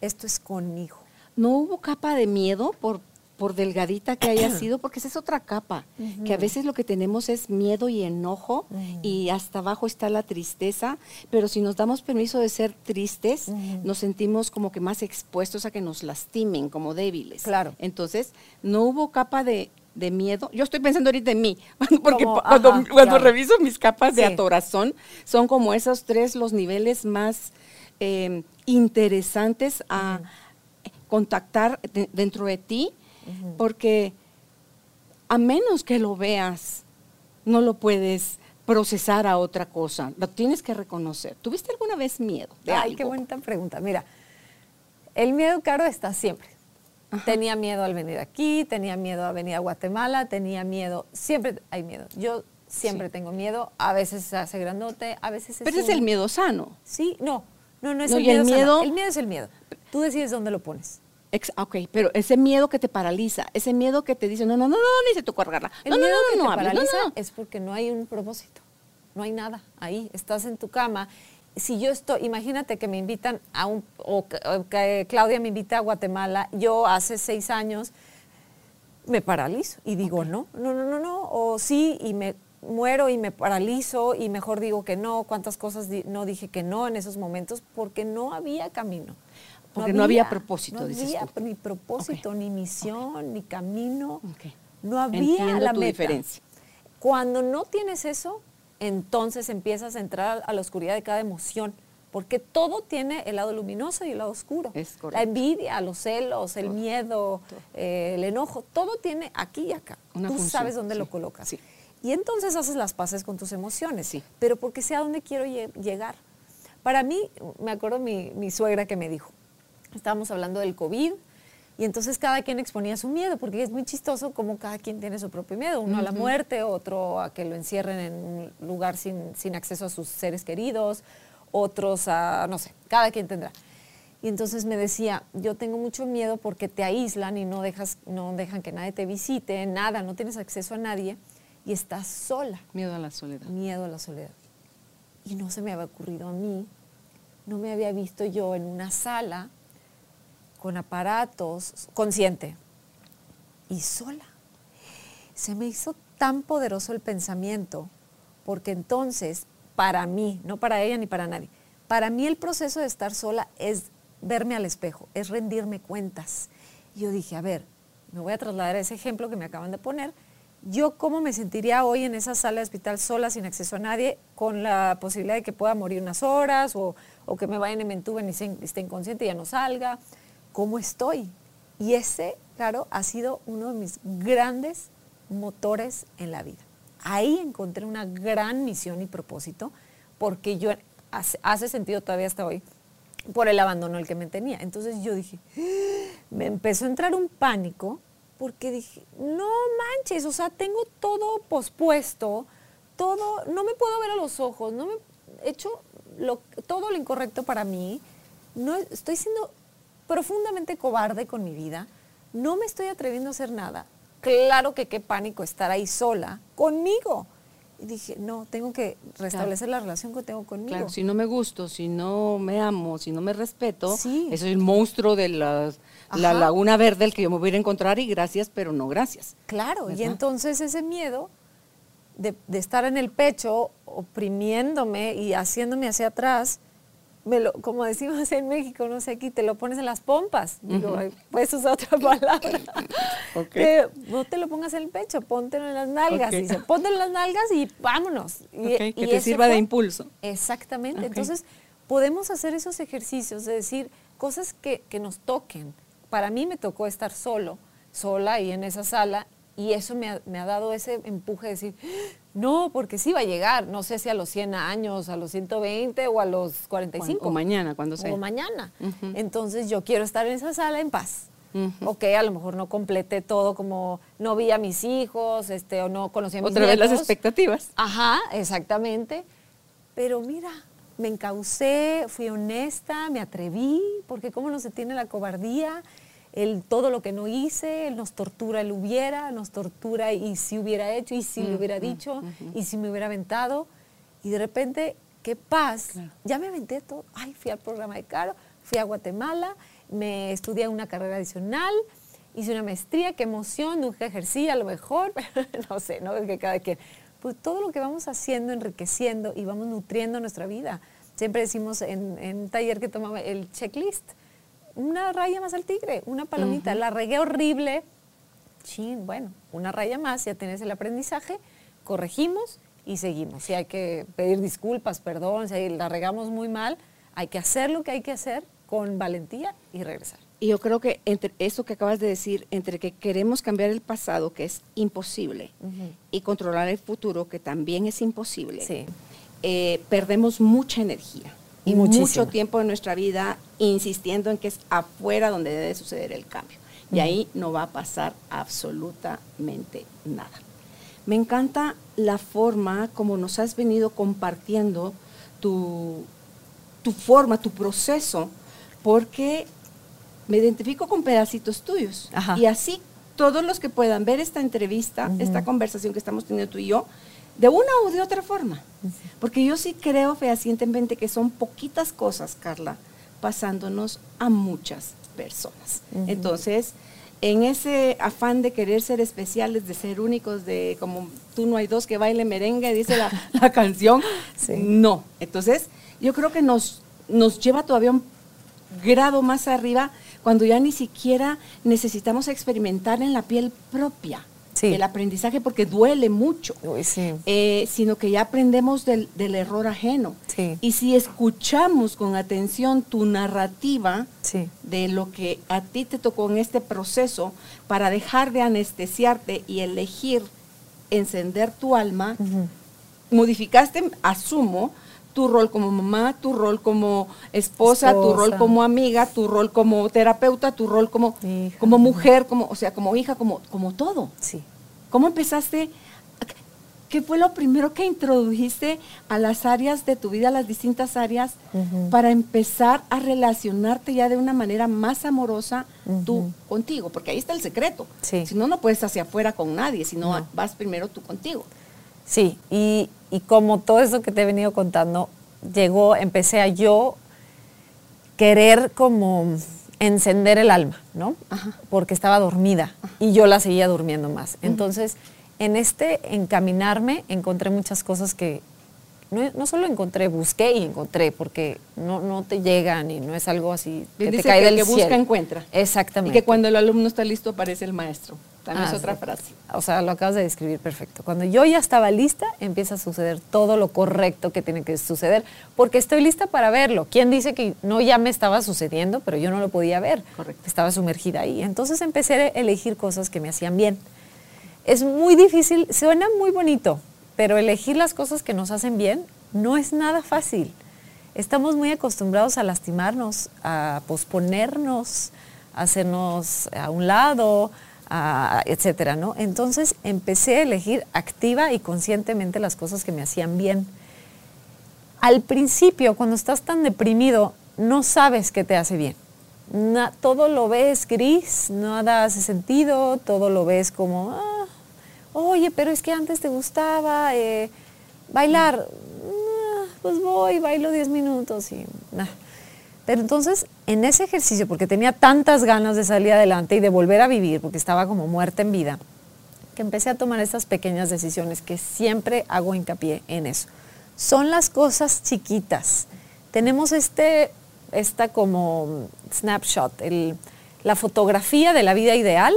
esto es conmigo no hubo capa de miedo por, por delgadita que haya sido, porque esa es otra capa, que a veces lo que tenemos es miedo y enojo y hasta abajo está la tristeza, pero si nos damos permiso de ser tristes, nos sentimos como que más expuestos a que nos lastimen, como débiles. Claro. Entonces, no hubo capa de, miedo. Yo estoy pensando ahorita en mí, porque cuando, reviso mis capas de atorazón, son como esos tres los niveles más eh, interesantes a contactar dentro de ti, porque a menos que lo veas, no lo puedes procesar a otra cosa, lo tienes que reconocer. ¿Tuviste alguna vez miedo de Ay, qué buena pregunta. Mira, el miedo, caro, está siempre. Tenía miedo al venir aquí, tenía miedo a venir a Guatemala, tenía miedo, siempre hay miedo. Yo siempre tengo miedo, a veces se hace grandote, a veces es Pero es el miedo sano. Sí, no, no, no es el, miedo el miedo. El miedo es el miedo. Tú decides dónde lo pones. Ok, pero ese miedo que te paraliza, ese miedo que te dice, no, no, no, no, ni se te cargarla. El miedo que te paraliza es porque no hay un propósito, no hay nada ahí. Estás en tu cama. Si yo estoy, imagínate que me invitan a un, o que Claudia me invita a Guatemala, yo hace seis años me paralizo y digo, no, no, no, no, no, o sí, y me muero y me paralizo y mejor digo que no, cuántas cosas no dije que no en esos momentos porque no había camino. Porque no había, propósito, no había ni propósito, ni misión, ni camino. No había la diferencia. Cuando no tienes eso, entonces empiezas a entrar a la oscuridad de cada emoción, porque todo tiene el lado luminoso y el lado oscuro. la envidia, los celos, el miedo, eh, el enojo, todo tiene aquí y acá. Tú sabes dónde lo colocas. Y entonces haces las paces con tus emociones, sí. pero porque sé a dónde quiero llegar. Para mí, me acuerdo mi, mi suegra que me dijo, estábamos hablando del COVID, y entonces cada quien exponía su miedo, porque es muy chistoso como cada quien tiene su propio miedo, uno a la muerte, otro a que lo encierren en un lugar sin, sin, acceso a sus seres queridos, otros a, no sé, cada quien tendrá. Y entonces me decía, yo tengo mucho miedo porque te aíslan y no, dejas, no dejan que nadie te visite, nada, no tienes acceso a nadie y estás sola. Miedo a la soledad. Miedo a la soledad. Y no se me había ocurrido a mí, no me había visto yo en una sala con aparatos, consciente y sola. Se me hizo tan poderoso el pensamiento, porque entonces, para mí, no para ella ni para nadie, para mí el proceso de estar sola es verme al espejo, es rendirme cuentas. Y yo dije, a ver, me voy a trasladar a ese ejemplo que me acaban de poner. Yo cómo me sentiría hoy en esa sala de hospital sola, sin acceso a nadie, con la posibilidad de que pueda morir unas horas o, que me vayan y me entuben y esté inconsciente y ya no salga cómo estoy. Y ese, claro, ha sido uno de mis grandes motores en la vida. Ahí encontré una gran misión y propósito, porque yo hace, sentido todavía hasta hoy por el abandono el que me tenía. Entonces yo dije, me empezó a entrar un pánico porque dije, no manches, o sea, tengo todo pospuesto, todo, no me puedo ver a los ojos, no me he hecho todo lo incorrecto para mí, no estoy siendo profundamente cobarde con mi vida, no me estoy atreviendo a hacer nada. Claro que qué pánico estar ahí sola conmigo. Y dije, no, tengo que restablecer la relación que tengo conmigo. Claro, si no me gusto, si no me amo, si no me respeto, sí. eso es el monstruo de la, laguna verde el que yo me voy a ir a encontrar y gracias, pero no gracias. Claro, y entonces ese miedo de, de estar en el pecho, oprimiéndome y haciéndome hacia atrás, me lo, como decimos en México, no sé, aquí te lo pones en las pompas. Digo, puedes usar otra palabra. Okay. no te lo pongas en el pecho, póntelo en las nalgas. Dice, póntelo en las nalgas y vámonos. Y, que te sirva de impulso. Exactamente. Entonces, podemos hacer esos ejercicios de decir cosas que, que nos toquen. Para mí me tocó estar solo, sola y en esa sala, y eso me ha, me ha dado ese empuje de decir, no, porque sí va a llegar, no sé si a los 100 años, a los 120 o a los 45. O mañana, cuando sea. O mañana. Entonces yo quiero estar en esa sala en paz. Ok, a lo mejor no completé todo como no vi a mis hijos, este, o no conocí a mis Otra vez las expectativas. Ajá, exactamente. Pero mira, me encaucé, fui honesta, me atreví, porque cómo no se tiene la cobardía, el todo lo que no hice, él nos tortura el hubiera, nos tortura y si hubiera hecho, y si le hubiera dicho, y si me hubiera aventado. Y de repente, qué paz. Ya me aventé todo. Ay, fui al programa de Caro, fui a Guatemala, me estudié una carrera adicional, hice una maestría, qué emoción, nunca ejercí a lo mejor, no sé, ¿no? Es que cada quien. Pues todo lo que vamos haciendo, enriqueciendo y vamos nutriendo nuestra vida. Siempre decimos en, en un taller que tomaba el checklist una raya más al tigre, una palomita. La regué horrible. Chin, bueno, una raya más, ya tienes el aprendizaje, corregimos y seguimos. Si hay que pedir disculpas, perdón, si la regamos muy mal, hay que hacer lo que hay que hacer con valentía y regresar. Y yo creo que entre eso que acabas de decir, entre que queremos cambiar el pasado, que es imposible, y controlar el futuro, que también es imposible, eh, perdemos mucha energía y mucho tiempo de nuestra vida insistiendo en que es afuera donde debe suceder el cambio. Y ahí no va a pasar absolutamente nada. Me encanta la forma como nos has venido compartiendo tu, tu forma, tu proceso, porque me identifico con pedacitos tuyos. Y así todos los que puedan ver esta entrevista, esta conversación que estamos teniendo tú y yo, de una o de otra forma. Porque yo sí creo fehacientemente que son poquitas cosas, Carla, pasándonos a muchas personas. Entonces, en ese afán de querer ser especiales, de ser únicos, de como tú no hay dos que baile merengue, dice la, canción, no. Entonces, yo creo que nos, nos lleva todavía un grado más arriba cuando ya ni siquiera necesitamos experimentar en la piel propia el aprendizaje porque duele mucho, eh, sino que ya aprendemos del, error ajeno. Y si escuchamos con atención tu narrativa de lo que a ti te tocó en este proceso para dejar de anestesiarte y elegir encender tu alma, modificaste, asumo, tu rol como mamá, tu rol como esposa, tu rol como amiga, tu rol como terapeuta, tu rol como, como mujer, como, o sea, como hija, como, como todo. Sí. ¿Cómo empezaste? ¿Qué fue lo primero que introdujiste a las áreas de tu vida, a las distintas áreas, para empezar a relacionarte ya de una manera más amorosa tú contigo? Porque ahí está el secreto. Si no, no puedes hacia afuera con nadie, si no, vas primero tú contigo. Sí, y, y como todo eso que te he venido contando, llegó, empecé a yo querer como encender el alma, ¿no? Porque estaba dormida y yo la seguía durmiendo más. Entonces, en este encaminarme encontré muchas cosas que no, solo encontré, busqué y encontré, porque no, no te llegan y no es algo así que te cae del que busca encuentra. Exactamente. Y que cuando el alumno está listo aparece el maestro. También es ah, otra frase. O sea, lo acabas de describir perfecto. Cuando yo ya estaba lista, empieza a suceder todo lo correcto que tiene que suceder, porque estoy lista para verlo. ¿Quién dice que no ya me estaba sucediendo, pero yo no lo podía ver? Correcto. Estaba sumergida ahí. Entonces empecé a elegir cosas que me hacían bien. Es muy difícil, suena muy bonito, pero elegir las cosas que nos hacen bien no es nada fácil. Estamos muy acostumbrados a lastimarnos, a posponernos, a hacernos a un lado, etcétera, ¿no? Entonces empecé a elegir activa y conscientemente las cosas que me hacían bien. Al principio, cuando estás tan deprimido, no sabes qué te hace bien. todo lo ves gris, nada hace sentido, todo lo ves como, ah, oye, pero es que antes te gustaba eh, bailar, ah, pues voy, bailo 10 minutos y nada. Pero entonces, en ese ejercicio, porque tenía tantas ganas de salir adelante y de volver a vivir, porque estaba como muerta en vida, que empecé a tomar estas pequeñas decisiones que siempre hago hincapié en eso. Son las cosas chiquitas tenemos este, esta como snapshot, la fotografía de la vida ideal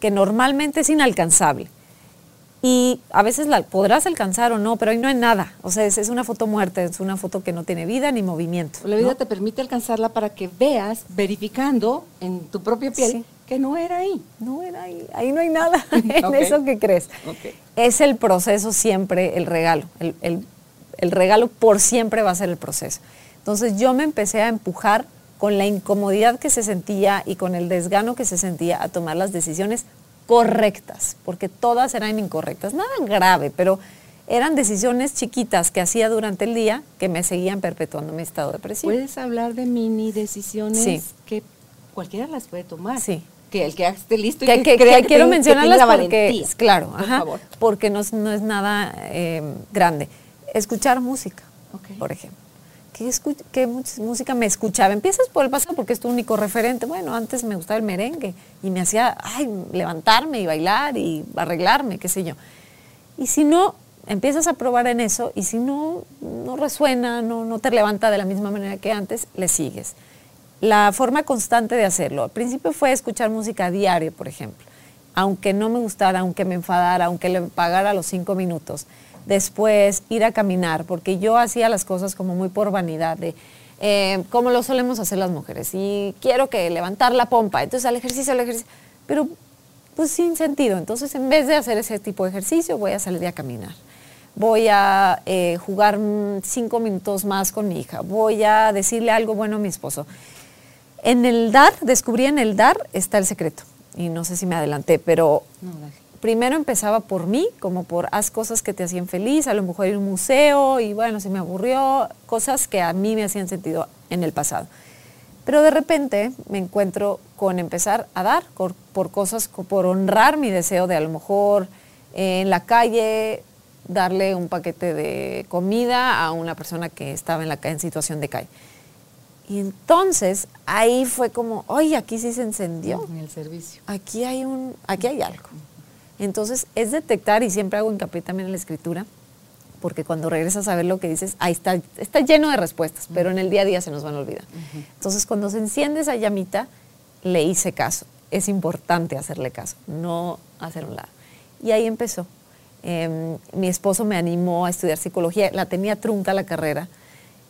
que normalmente es inalcanzable. Y a veces la podrás alcanzar o no, pero ahí no hay nada. O sea, es, es una foto muerta, es una foto que no tiene vida ni movimiento. La vida ¿no? te permite alcanzarla para que veas, verificando en tu propia piel, Sí. que no era ahí. No era ahí, ahí no hay nada en eso que crees. Es el proceso siempre, el regalo. El, el- el regalo por siempre va a ser el proceso. Entonces yo me empecé a empujar con la incomodidad que se sentía y con el desgano que se sentía a tomar las decisiones correctas, porque todas eran incorrectas, nada grave, pero eran decisiones chiquitas que hacía durante el día que me seguían perpetuando mi estado depresivo. Puedes hablar de mini decisiones Sí. que cualquiera las puede tomar. Sí. Que el que esté listo y que, que, que- que que quiero mencionarlas porque, valentía. claro, Por ajá, favor. porque no, es- no es nada eh, grande. Escuchar música, por ejemplo. ¿Qué, música me escuchaba? Empiezas por el pasado porque es tu único referente. Bueno, antes me gustaba el merengue y me hacía ay, levantarme y bailar y arreglarme, qué sé yo. Y si no, empiezas a probar en eso y si no, no resuena, no, no te levanta de la misma manera que antes, le sigues. La forma constante de hacerlo. Al principio fue escuchar música diario, por ejemplo. Aunque no me gustara, aunque me enfadara, aunque le pagara los cinco minutos. Después ir a caminar, porque yo hacía las cosas como muy por vanidad, de eh, como lo solemos hacer las mujeres. Y quiero que levantar la pompa, entonces al ejercicio, al ejercicio. Pero pues sin sentido. Entonces, en vez de hacer ese tipo de ejercicio, voy a salir a caminar. Voy a eh, jugar cinco minutos más con mi hija. Voy a decirle algo bueno a mi esposo. En el dar, descubrí en el dar está el secreto. Y no sé si me adelanté, pero No. Primero empezaba por mí, como por haz cosas que te hacían feliz, a lo mejor ir a un museo y bueno, se me aburrió, cosas que a mí me hacían sentido en el pasado. Pero de repente me encuentro con empezar a dar por, por cosas, co- por honrar mi deseo de a lo mejor eh, en la calle darle un paquete de comida a una persona que estaba en la en situación de calle. Y entonces ahí fue como, oye, aquí sí se encendió En el servicio. aquí hay un, aquí hay algo. Entonces es detectar, y siempre hago hincapié también en la escritura, porque cuando regresas a ver lo que dices, ahí está, está lleno de respuestas, pero en el día a día se nos van a olvidar. Entonces cuando se enciende esa llamita, le hice caso. Es importante hacerle caso, no hacer un lado. Y ahí empezó. Em, mi esposo me animó a estudiar psicología, la tenía trunca la carrera.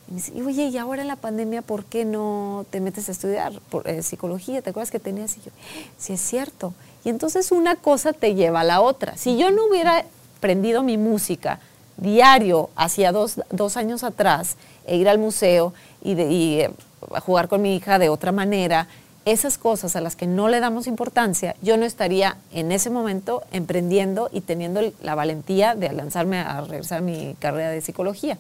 Y me dice, "Y, oye, y ahora en la pandemia, ¿por qué no te metes a estudiar por, eh, psicología? ¿Te acuerdas que tenías? Y yo, sí es cierto. Y entonces una cosa te lleva a la otra. Si yo no hubiera aprendido mi música diario hacia dos, dos años atrás, e ir al museo y, eh, jugar con mi hija de otra manera, esas cosas a las que no le damos importancia, yo no estaría en ese momento emprendiendo y teniendo la valentía de lanzarme a regresar a mi carrera de psicología.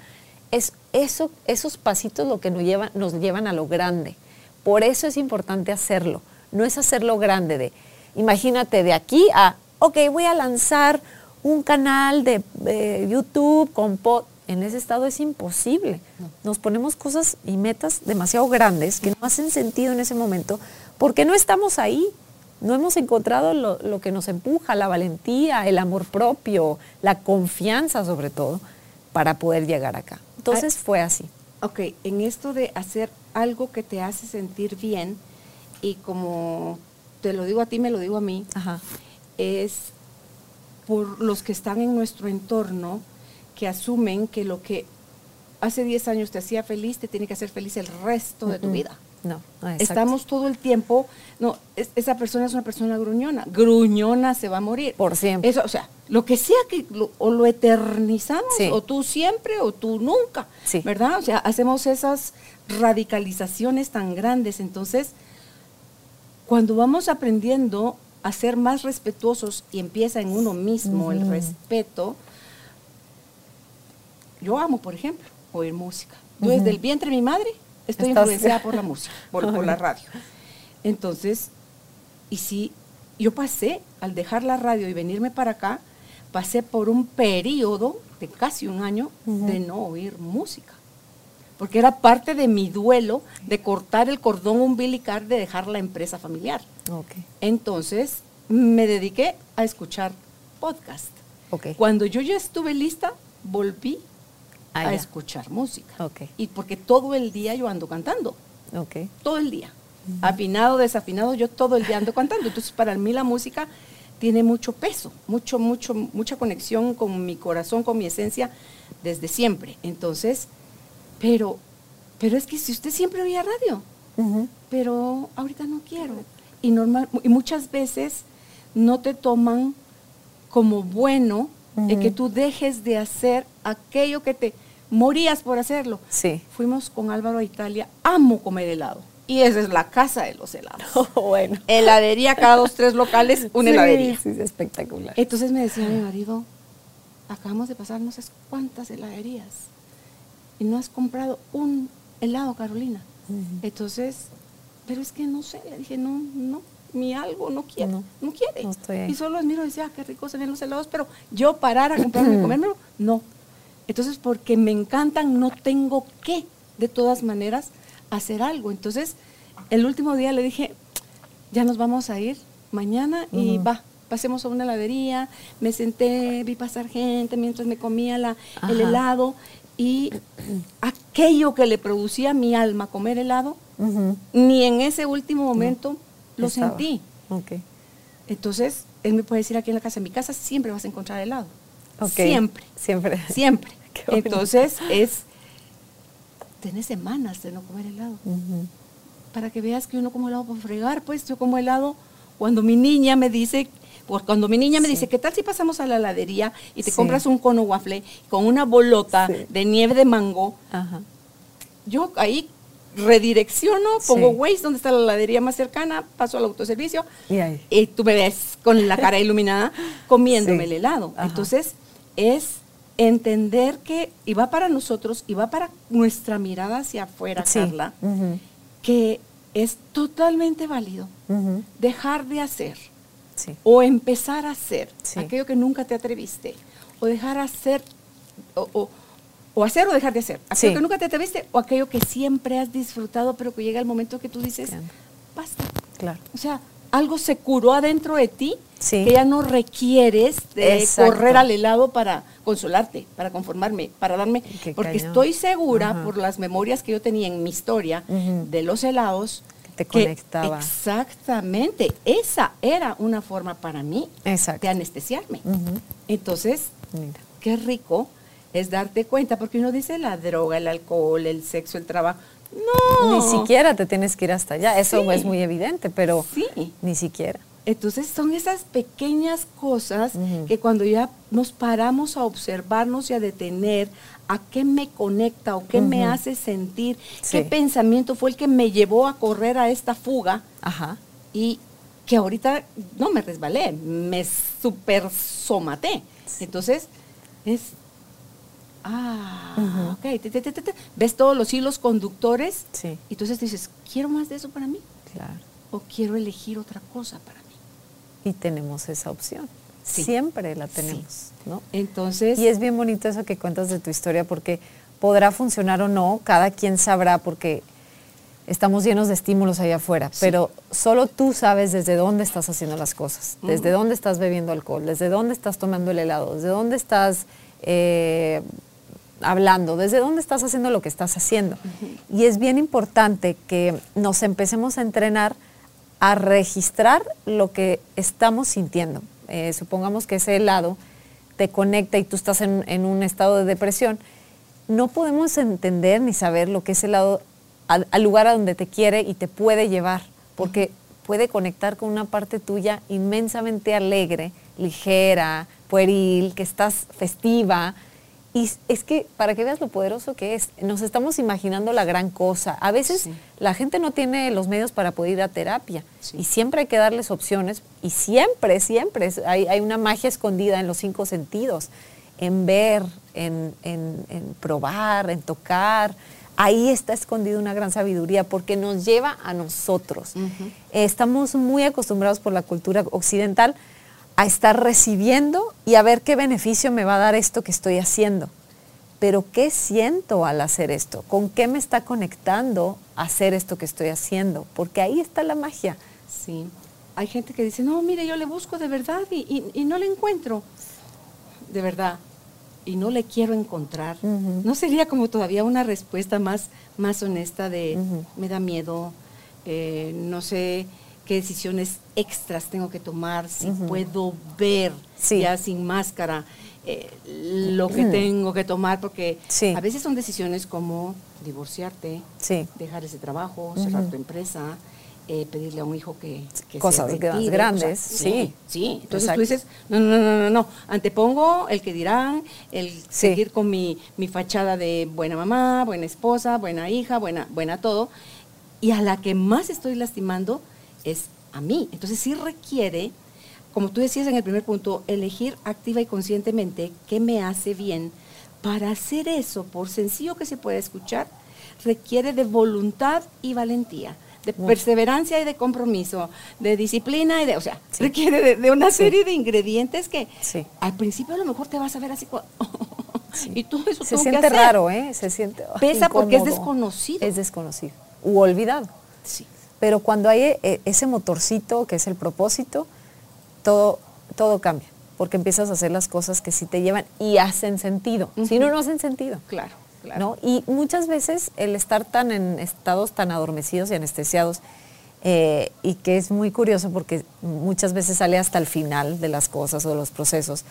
Es eso, esos pasitos lo que nos llevan, nos llevan a lo grande. Por eso es importante hacerlo. No es hacerlo grande de, imagínate de aquí a, ok, voy a lanzar un canal de eh, YouTube con pod. En ese estado es imposible. Nos ponemos cosas y metas demasiado grandes que no hacen sentido en ese momento porque no estamos ahí. No hemos encontrado lo, lo que nos empuja, la valentía, el amor propio, la confianza sobre todo, para poder llegar acá. Entonces fue así. Ok, en esto de hacer algo que te hace sentir bien, y como te lo digo a ti, me lo digo a mí, Ajá. es por los que están en nuestro entorno que asumen que lo que hace 10 años te hacía feliz te tiene que hacer feliz el resto de tu vida. No, no. Estamos todo el tiempo, no, es- esa persona es una persona gruñona, gruñona se va a morir. Por siempre. Eso, o sea, lo que sea que lo- o lo eternizamos, Sí. o tú siempre o tú nunca, Sí. ¿verdad? O sea, hacemos esas radicalizaciones tan grandes. Entonces, cuando vamos aprendiendo a ser más respetuosos y empieza en uno mismo el respeto, yo amo, por ejemplo, oír música. Yo desde el vientre de mi madre estoy Estás- influenciada por la música, por, por la radio. Entonces, y si yo pasé, al dejar la radio y venirme para acá, pasé por un periodo de casi un año de no oír música. Porque era parte de mi duelo de cortar el cordón umbilical de dejar la empresa familiar. Entonces, me dediqué a escuchar podcast. Cuando yo ya estuve lista, volví Ah, a ya. escuchar música. Y porque todo el día yo ando cantando, todo el día. Afinado, desafinado, yo todo el día ando cantando. Entonces, para mí la música tiene mucho peso, mucho, mucho, mucha conexión con mi corazón, con mi esencia, desde siempre. Entonces, pero, pero es que si usted siempre oía radio, pero ahorita no quiero. Y, normal, y muchas veces no te toman como bueno el que tú dejes de hacer aquello que te morías por hacerlo. Sí. Fuimos con Álvaro a Italia, amo comer helado. Y esa es la casa de los helados. bueno. Heladería, cada dos, tres locales, una Sí, heladería. Sí, es espectacular. Entonces me decía mi marido, acabamos de pasar no sé cuántas heladerías y no has comprado un helado, Carolina. Entonces, pero es que no sé, le dije, no, no, mi algo no quiere, No, no, quiere. no estoy ahí. y solo admiro y decía, ah, qué ricos se ven los helados, pero yo parar a comprarme y comérmelo, no. Entonces, porque me encantan, no tengo que, de todas maneras, hacer algo. Entonces, el último día le dije, ya nos vamos a ir mañana y va, pasemos a una heladería. Me senté, vi pasar gente mientras me comía la, el helado y aquello que le producía a mi alma comer helado, ni en ese último momento lo Estaba. sentí. Entonces, él me puede decir aquí en la casa, en mi casa siempre vas a encontrar helado. Siempre. Siempre. Siempre. Entonces, es, tenés semanas de no comer helado para que veas que uno como helado por fregar, pues yo como helado cuando mi niña me dice, pues cuando mi niña me Sí. dice, ¿qué tal si pasamos a la heladería y te Sí. compras un cono waffle con una bolota Sí. de nieve de mango? Ajá. Yo ahí redirecciono, pongo. Waze, donde está la heladería más cercana, paso al autoservicio Y ahí. y tú me ves con la cara iluminada comiéndome el helado. Ajá. Entonces, es entender que, y va para nosotros, y va para nuestra mirada hacia afuera. Carla, que es totalmente válido dejar de hacer Sí. o empezar a hacer Sí. aquello que nunca te atreviste, o dejar hacer, o, o- o hacer o dejar de hacer, aquello Sí. que nunca te atreviste o aquello que siempre has disfrutado, pero que llega el momento que tú dices, Claro. basta. Claro. O sea, algo se curó adentro de ti Sí. que ya no requieres de Exacto. correr al helado para consolarte, para conformarme, para darme, Qué porque cañón. estoy segura Ajá. por las memorias que yo tenía en mi historia de los helados te conectaba. exactamente, esa era una forma para mí Exacto. de anestesiarme. Entonces, Mira. qué rico es darte cuenta, porque uno dice la droga, el alcohol, el sexo, el trabajo. No. Ni siquiera te tienes que ir hasta allá. Eso Sí. es muy evidente, pero Sí. ni siquiera. Entonces son esas pequeñas cosas que cuando ya nos paramos a observarnos y a detener a qué me conecta o qué me hace sentir, Sí. qué pensamiento fue el que me llevó a correr a esta fuga Ajá. y que ahorita no me resbalé, me super somaté. Entonces es, ah, Ujú. ok, te, te, te, te, te. ves todos los hilos conductores Sí. y entonces dices, quiero más de eso para mí Claro. o quiero elegir otra cosa para mí. Y tenemos esa opción. Sí. Siempre la tenemos, ¿no? Entonces, Y es bien bonito eso que cuentas de tu historia porque podrá funcionar o no, cada quien sabrá porque estamos llenos de estímulos allá afuera, pero solo tú sabes desde dónde estás haciendo las cosas, desde dónde estás bebiendo alcohol, desde dónde estás tomando el helado, desde dónde estás eh, hablando, desde dónde estás haciendo lo que estás haciendo. Y es bien importante que nos empecemos a entrenar a registrar lo que estamos sintiendo. Eh, supongamos que ese helado te conecta y tú estás en, un estado de depresión, no podemos entender ni saber lo que es el helado al, al lugar a donde te quiere y te puede llevar, porque puede conectar con una parte tuya inmensamente alegre, ligera, pueril, que estás festiva. Y es que, para que veas lo poderoso que es, nos estamos imaginando la gran cosa. A veces Sí. la gente no tiene los medios para poder ir a terapia Sí. y siempre hay que darles opciones y siempre, siempre hay, hay una magia escondida en los cinco sentidos, en ver, en, en- en probar, en tocar. Ahí está escondida una gran sabiduría porque nos lleva a nosotros. Estamos muy acostumbrados por la cultura occidental a estar recibiendo y a ver qué beneficio me va a dar esto que estoy haciendo. Pero ¿qué siento al hacer esto? ¿Con qué me está conectando hacer esto que estoy haciendo? Porque ahí está la magia. Sí. Hay gente que dice, no, mire, yo le busco de verdad y, y- y no le encuentro. De verdad. y no le quiero encontrar, ¿no sería como todavía una respuesta más, más honesta de me da miedo, eh, no sé qué decisiones extras tengo que tomar, si puedo ver ya sin máscara eh, lo que tengo que tomar, porque a veces son decisiones como divorciarte, dejar ese trabajo, cerrar tu empresa, eh, pedirle a un hijo que, que cosas se grandes, sí, sí. Entonces tú dices, no, no, no, no, no, antepongo el que dirán, el seguir con mi, mi fachada de buena mamá, buena esposa, buena hija, buena, buena todo, y a la que más estoy lastimando es a mí. Entonces sí requiere, como tú decías en el primer punto, elegir activa y conscientemente qué me hace bien. Para hacer eso, por sencillo que se pueda escuchar, requiere de voluntad y valentía de perseverancia y de compromiso, de disciplina y de, o sea, requiere de, una serie de ingredientes que al principio a lo mejor te vas a ver así y todo eso se siente raro, ¿eh? Se siente pesa porque es desconocido. Es desconocido u olvidado. Sí. Pero cuando hay eh, ese motorcito que es el propósito, todo todo cambia, porque empiezas a hacer las cosas que sí te llevan y hacen sentido. Si no no hacen sentido. Claro. ¿no? Y muchas veces el estar tan en estados tan adormecidos y anestesiados, eh, y que es muy curioso porque muchas veces sale hasta el final de las cosas o de los procesos,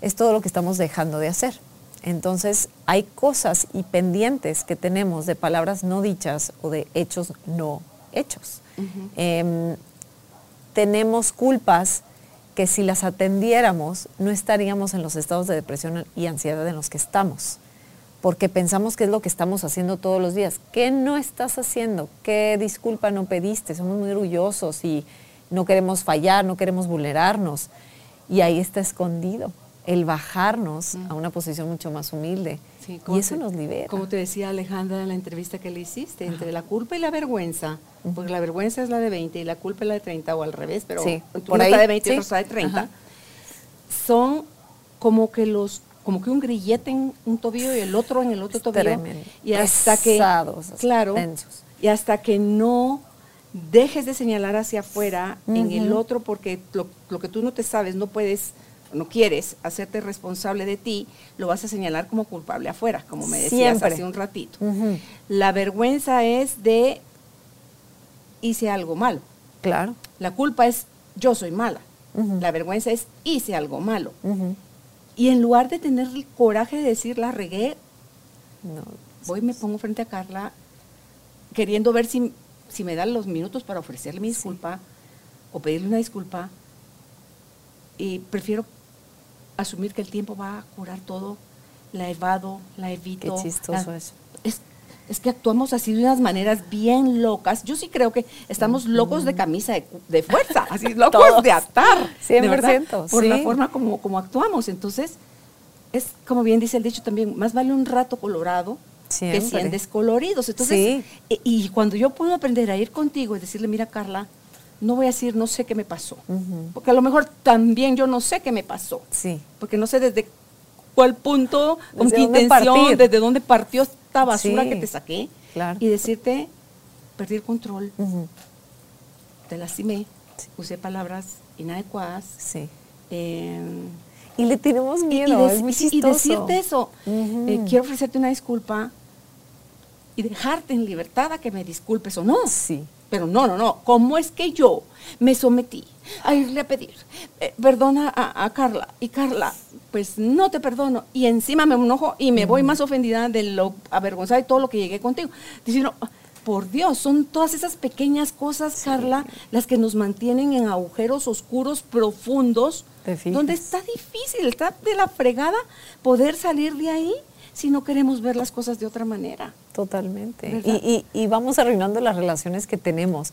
es todo lo que estamos dejando de hacer. Entonces hay cosas y pendientes que tenemos de palabras no dichas o de hechos no hechos. Em, tenemos culpas que si las atendiéramos no estaríamos en los estados de depresión y ansiedad en los que estamos porque pensamos que es lo que estamos haciendo todos los días. ¿Qué no estás haciendo? ¿Qué disculpa no pediste? Somos muy orgullosos y no queremos fallar, no queremos vulnerarnos. Y ahí está escondido el bajarnos a una posición mucho más humilde. y eso nos libera. Como te decía Alejandra en la entrevista que le hiciste, entre la culpa y la vergüenza, porque la vergüenza es la de 20 y la culpa es la de 30 o al revés, pero sí, por ahí, está de 20 y otra está de 30, son como que los como que un grillete en un tobillo y el otro en el otro tobillo. Y hasta que, claro, y hasta que no dejes de señalar hacia afuera en el otro porque lo, que tú no te sabes, no puedes, no quieres hacerte responsable de ti, lo vas a señalar como culpable afuera, como me decías hace un ratito. La vergüenza es de hice algo malo. Claro. La culpa es yo soy mala. La vergüenza es hice algo malo. Y en lugar de tener el coraje de decir la regué, voy y me pongo frente a Carla queriendo ver si, si me dan los minutos para ofrecerle mi disculpa o pedirle una disculpa. Y prefiero asumir que el tiempo va a curar todo. La evado, la evito. Qué chistoso eso es que actuamos así de unas maneras bien locas. Yo sí creo que estamos locos de camisa de, fuerza, así locos de atar. 100%. por la forma como, como actuamos. Entonces, es como bien dice el dicho también, más vale un rato colorado que 100 descoloridos. Entonces, y, y, cuando yo puedo aprender a ir contigo y decirle, mira Carla, no voy a decir no sé qué me pasó, porque a lo mejor también yo no sé qué me pasó, sí. porque no sé desde cuál punto, con qué intención, desde dónde partió esta basura que te saqué y decirte, perdí el control, te lastimé, usé palabras inadecuadas. Sí. Em, y le tenemos miedo, y, es y decirte eso, eh, quiero ofrecerte una disculpa y dejarte en libertad a que me disculpes o no. Sí. Pero no, no, no. ¿Cómo es que yo me sometí a irle a pedir eh, perdona a, Carla? Y Carla, pues no te perdono. Y encima me enojo y me voy más ofendida de lo avergonzada de todo lo que llegué contigo. Diciendo, por Dios, son todas esas pequeñas cosas, Carla, las que nos mantienen en agujeros oscuros, profundos, donde está difícil, está de la fregada poder salir de ahí si no queremos ver las cosas de otra manera. Totalmente. Y, vamos arruinando las relaciones que tenemos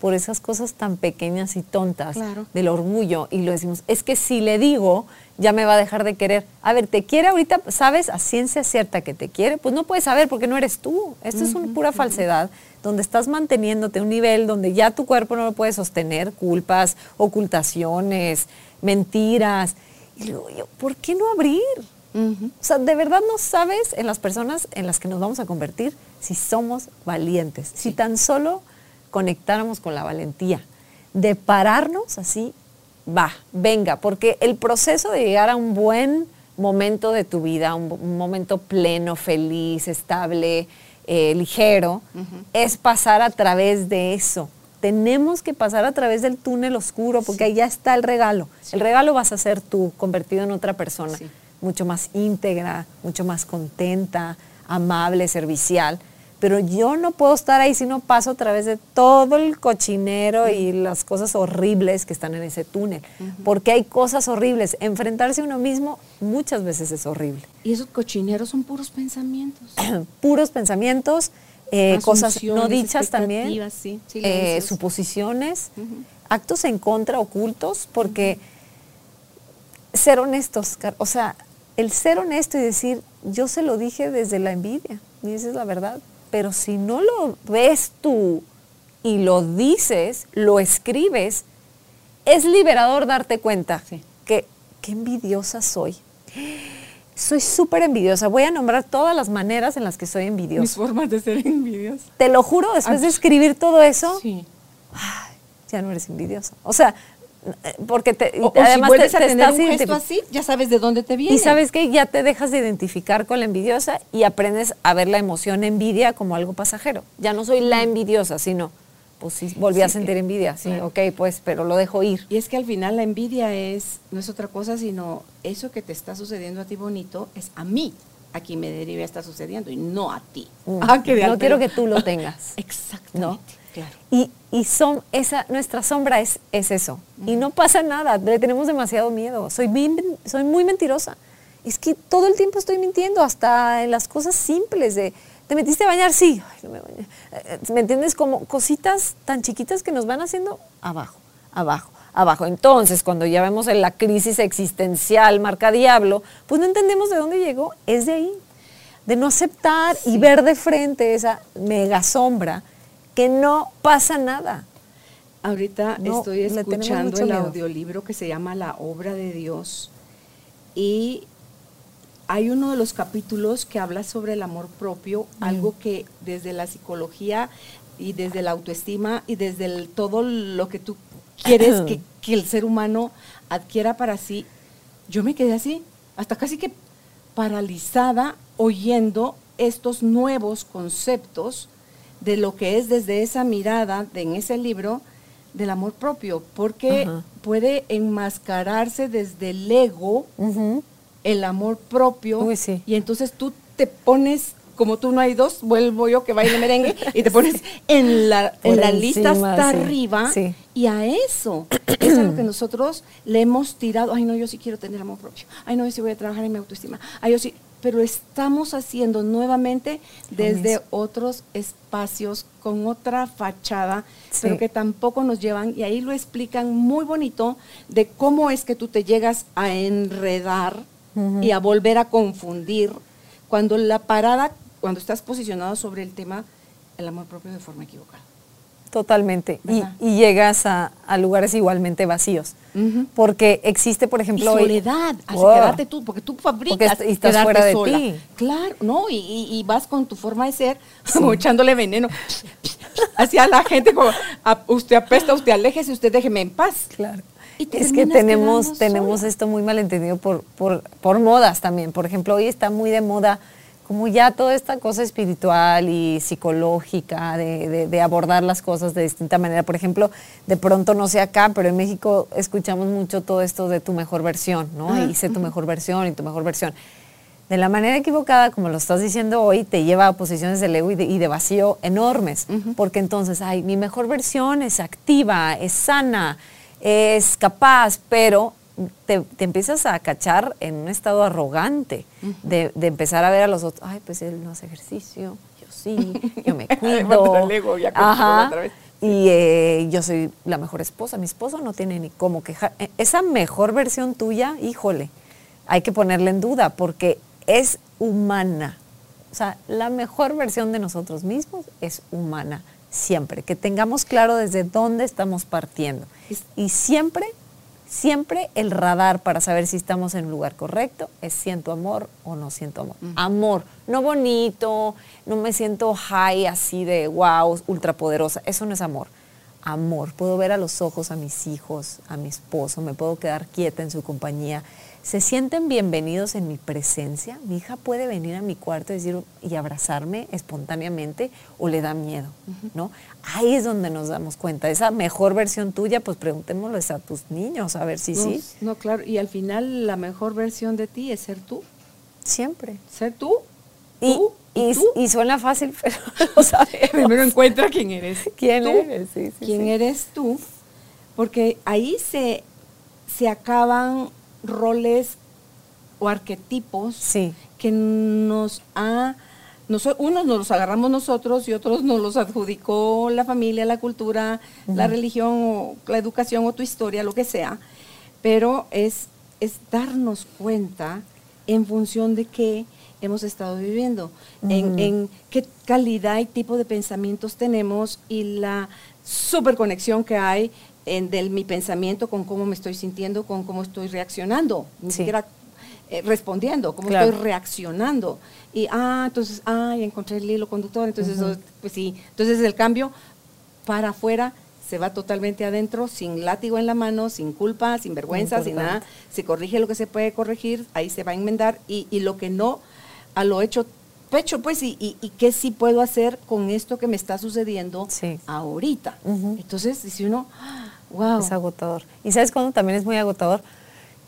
por esas cosas tan pequeñas y tontas del orgullo y lo decimos, es que si le digo, ya me va a dejar de querer. A ver, ¿te quiere ahorita? ¿Sabes a ciencia cierta que te quiere? Pues no puedes saber porque no eres tú. Esto es una pura falsedad donde estás manteniéndote a un nivel donde ya tu cuerpo no lo puede sostener, culpas, ocultaciones, mentiras. Y luego yo, ¿por qué no abrir? O sea, de verdad no sabes en las personas en las que nos vamos a convertir si somos valientes. Si tan solo conectáramos con la valentía de pararnos así, va, venga, porque el proceso de llegar a un buen momento de tu vida, un, un momento pleno, feliz, estable, eh, ligero, es pasar a través de eso. Tenemos que pasar a través del túnel oscuro porque ahí ya está el regalo. El regalo vas a ser tú, convertido en otra persona, Sí. Mucho más íntegra, mucho más contenta, amable, servicial. Pero yo no puedo estar ahí si no paso a través de todo el cochinero y las cosas horribles que están en ese túnel. Porque hay cosas horribles. Enfrentarse a uno mismo muchas veces es horrible. Y esos cochineros son puros pensamientos. Puros pensamientos, eh, cosas no dichas también, sí, eh, suposiciones, actos en contra ocultos, porque ser honestos, o sea, el ser honesto y decir, yo se lo dije desde la envidia, y esa es la verdad, pero si no lo ves tú y lo dices, lo escribes, es liberador darte cuenta Sí. que qué envidiosa soy. Soy súper envidiosa. Voy a nombrar todas las maneras en las que soy envidiosa. Mis formas de ser envidios. Te lo juro, después de escribir todo eso, Sí. ya no eres envidiosa. O sea, porque te, O, o además si te- vuelves te a tener un gesto así, ya sabes de dónde te viene. Y sabes que ya te dejas de identificar con la envidiosa y aprendes a ver la emoción envidia como algo pasajero. Ya no soy la envidiosa, sino, pues sí, volví a sentir que- envidia. Sí, claro. ok, pues, pero lo dejo ir. Y es que al final la envidia es, no es otra cosa, sino eso que te está sucediendo a ti bonito, es a mí a quien me deriva está sucediendo y no a ti. Mm. Ah, no quiero que tú lo tengas. Exactamente, ¿no? Claro. Y, y son, esa, nuestra sombra es, es eso. Y no pasa nada, le tenemos demasiado miedo. Soy, bien, soy muy mentirosa. Es que todo el tiempo estoy mintiendo, hasta en las cosas simples de, ¿te metiste a bañar? Sí. Ay, no me bañé. Eh, ¿Me entiendes? Como cositas tan chiquitas que nos van haciendo abajo, abajo, abajo. Entonces, cuando ya vemos en la crisis existencial marca diablo, pues no entendemos de dónde llegó, es de ahí. De no aceptar y ver de frente esa mega sombra que no pasa nada. Ahorita No, estoy escuchando el miedo. audiolibro que se llama La obra de Dios y hay uno de los capítulos que habla sobre el amor propio, algo que desde la psicología y desde la autoestima y desde el- todo lo que tú quieres que, que el ser humano adquiera para sí, yo me quedé así, hasta casi que paralizada oyendo estos nuevos conceptos de lo que es desde esa mirada de, en ese libro del amor propio, porque puede enmascararse desde el ego, el amor propio, Uy, sí. y entonces tú te pones, como tú no hay dos, vuelvo yo que baile merengue, y te pones en la, en la lista hasta sí, arriba, sí. y a eso es a lo que nosotros le hemos tirado, ay no, yo sí quiero tener amor propio, ay no, yo sí voy a trabajar en mi autoestima, ay yo sí, pero estamos haciendo nuevamente desde otros espacios, con otra fachada, Sí. pero que tampoco nos llevan, y ahí lo explican muy bonito, de cómo es que tú te llegas a enredar y a volver a confundir cuando la parada, cuando estás posicionado sobre el tema, el amor propio de forma equivocada. Totalmente. Y, llegas a, a lugares igualmente vacíos. Porque existe, por Y ejemplo... hoy- soledad, así Wow. quedarte tú, porque tú fabricas Porque estás quedarte fuera de sola. ti. Claro, ¿no? Y, vas con tu forma de ser, como echándole veneno hacia la gente, como, "A- usted apesta, usted aléjese, usted déjeme en paz. Claro. Y Es que tenemos, tenemos sola. esto muy malentendido por, por, por modas también. Por ejemplo, hoy está muy de moda como ya toda esta cosa espiritual y psicológica de, de- de abordar las cosas de distinta manera. Por ejemplo, de pronto no sé acá, pero en México escuchamos mucho todo esto de tu mejor versión, ¿no? Ajá, Y sé tu mejor versión y tu mejor versión. De la manera equivocada, como lo estás diciendo hoy, te lleva a posiciones del ego y de, y de vacío enormes. Porque entonces, ay, mi mejor versión es activa, es sana, es capaz, pero te, te empiezas a cachar en un estado arrogante de, de empezar a ver a los otros, ay, pues él no hace ejercicio, yo sí, yo me cuido. Ego ya Ajá. otra vez. Y eh, yo soy la mejor esposa, mi esposo no tiene ni cómo quejar. Eh, Esa mejor versión tuya, híjole, hay que ponerla en duda porque es humana. O sea, la mejor versión de nosotros mismos es humana, siempre. Que tengamos claro desde dónde estamos partiendo. Y siempre, siempre el radar para saber si estamos en el lugar correcto es siento amor o no siento amor. Amor, no bonito, no me siento high así de wow, ultrapoderosa. Eso no es amor. Amor, puedo ver a los ojos a mis hijos, a mi esposo, me puedo quedar quieta en su compañía, se sienten bienvenidos en mi presencia. Mi hija puede venir a mi cuarto y, decir, y abrazarme espontáneamente o le da miedo, ¿no? Ahí es donde nos damos cuenta. Esa mejor versión tuya, pues preguntémoslo a tus niños, a ver si sí. No, claro. Y al final la mejor versión de ti es ser tú. Siempre. Ser tú. Y, ¿Tú? y, suena fácil, pero no sabemos. Primero encuentra quién eres. ¿Quién tú, eres? Sí, sí, ¿Quién eres tú? Porque ahí se, se acaban roles o arquetipos que nos ha... unos nos los agarramos nosotros y otros nos los adjudicó la familia, la cultura, la religión, la educación o tu historia, lo que sea. Pero es, es darnos cuenta en función de qué hemos estado viviendo, en, en, qué calidad y tipo de pensamientos tenemos y la super conexión que hay en del, mi pensamiento con cómo me estoy sintiendo, con cómo estoy reaccionando, ni siquiera eh, respondiendo, cómo estoy reaccionando. Y, ah, entonces, ah, encontré el hilo conductor, entonces, pues sí, entonces el cambio para afuera se va totalmente adentro, sin látigo en la mano, sin culpa, sin vergüenza, sin nada. Se corrige lo que se puede corregir, ahí se va a enmendar, y, y lo que no, a lo hecho pecho, pues, y, y, qué sí puedo hacer con esto que me está sucediendo ahorita. Entonces, si uno, wow. Es agotador. Y sabes cuándo también es muy agotador,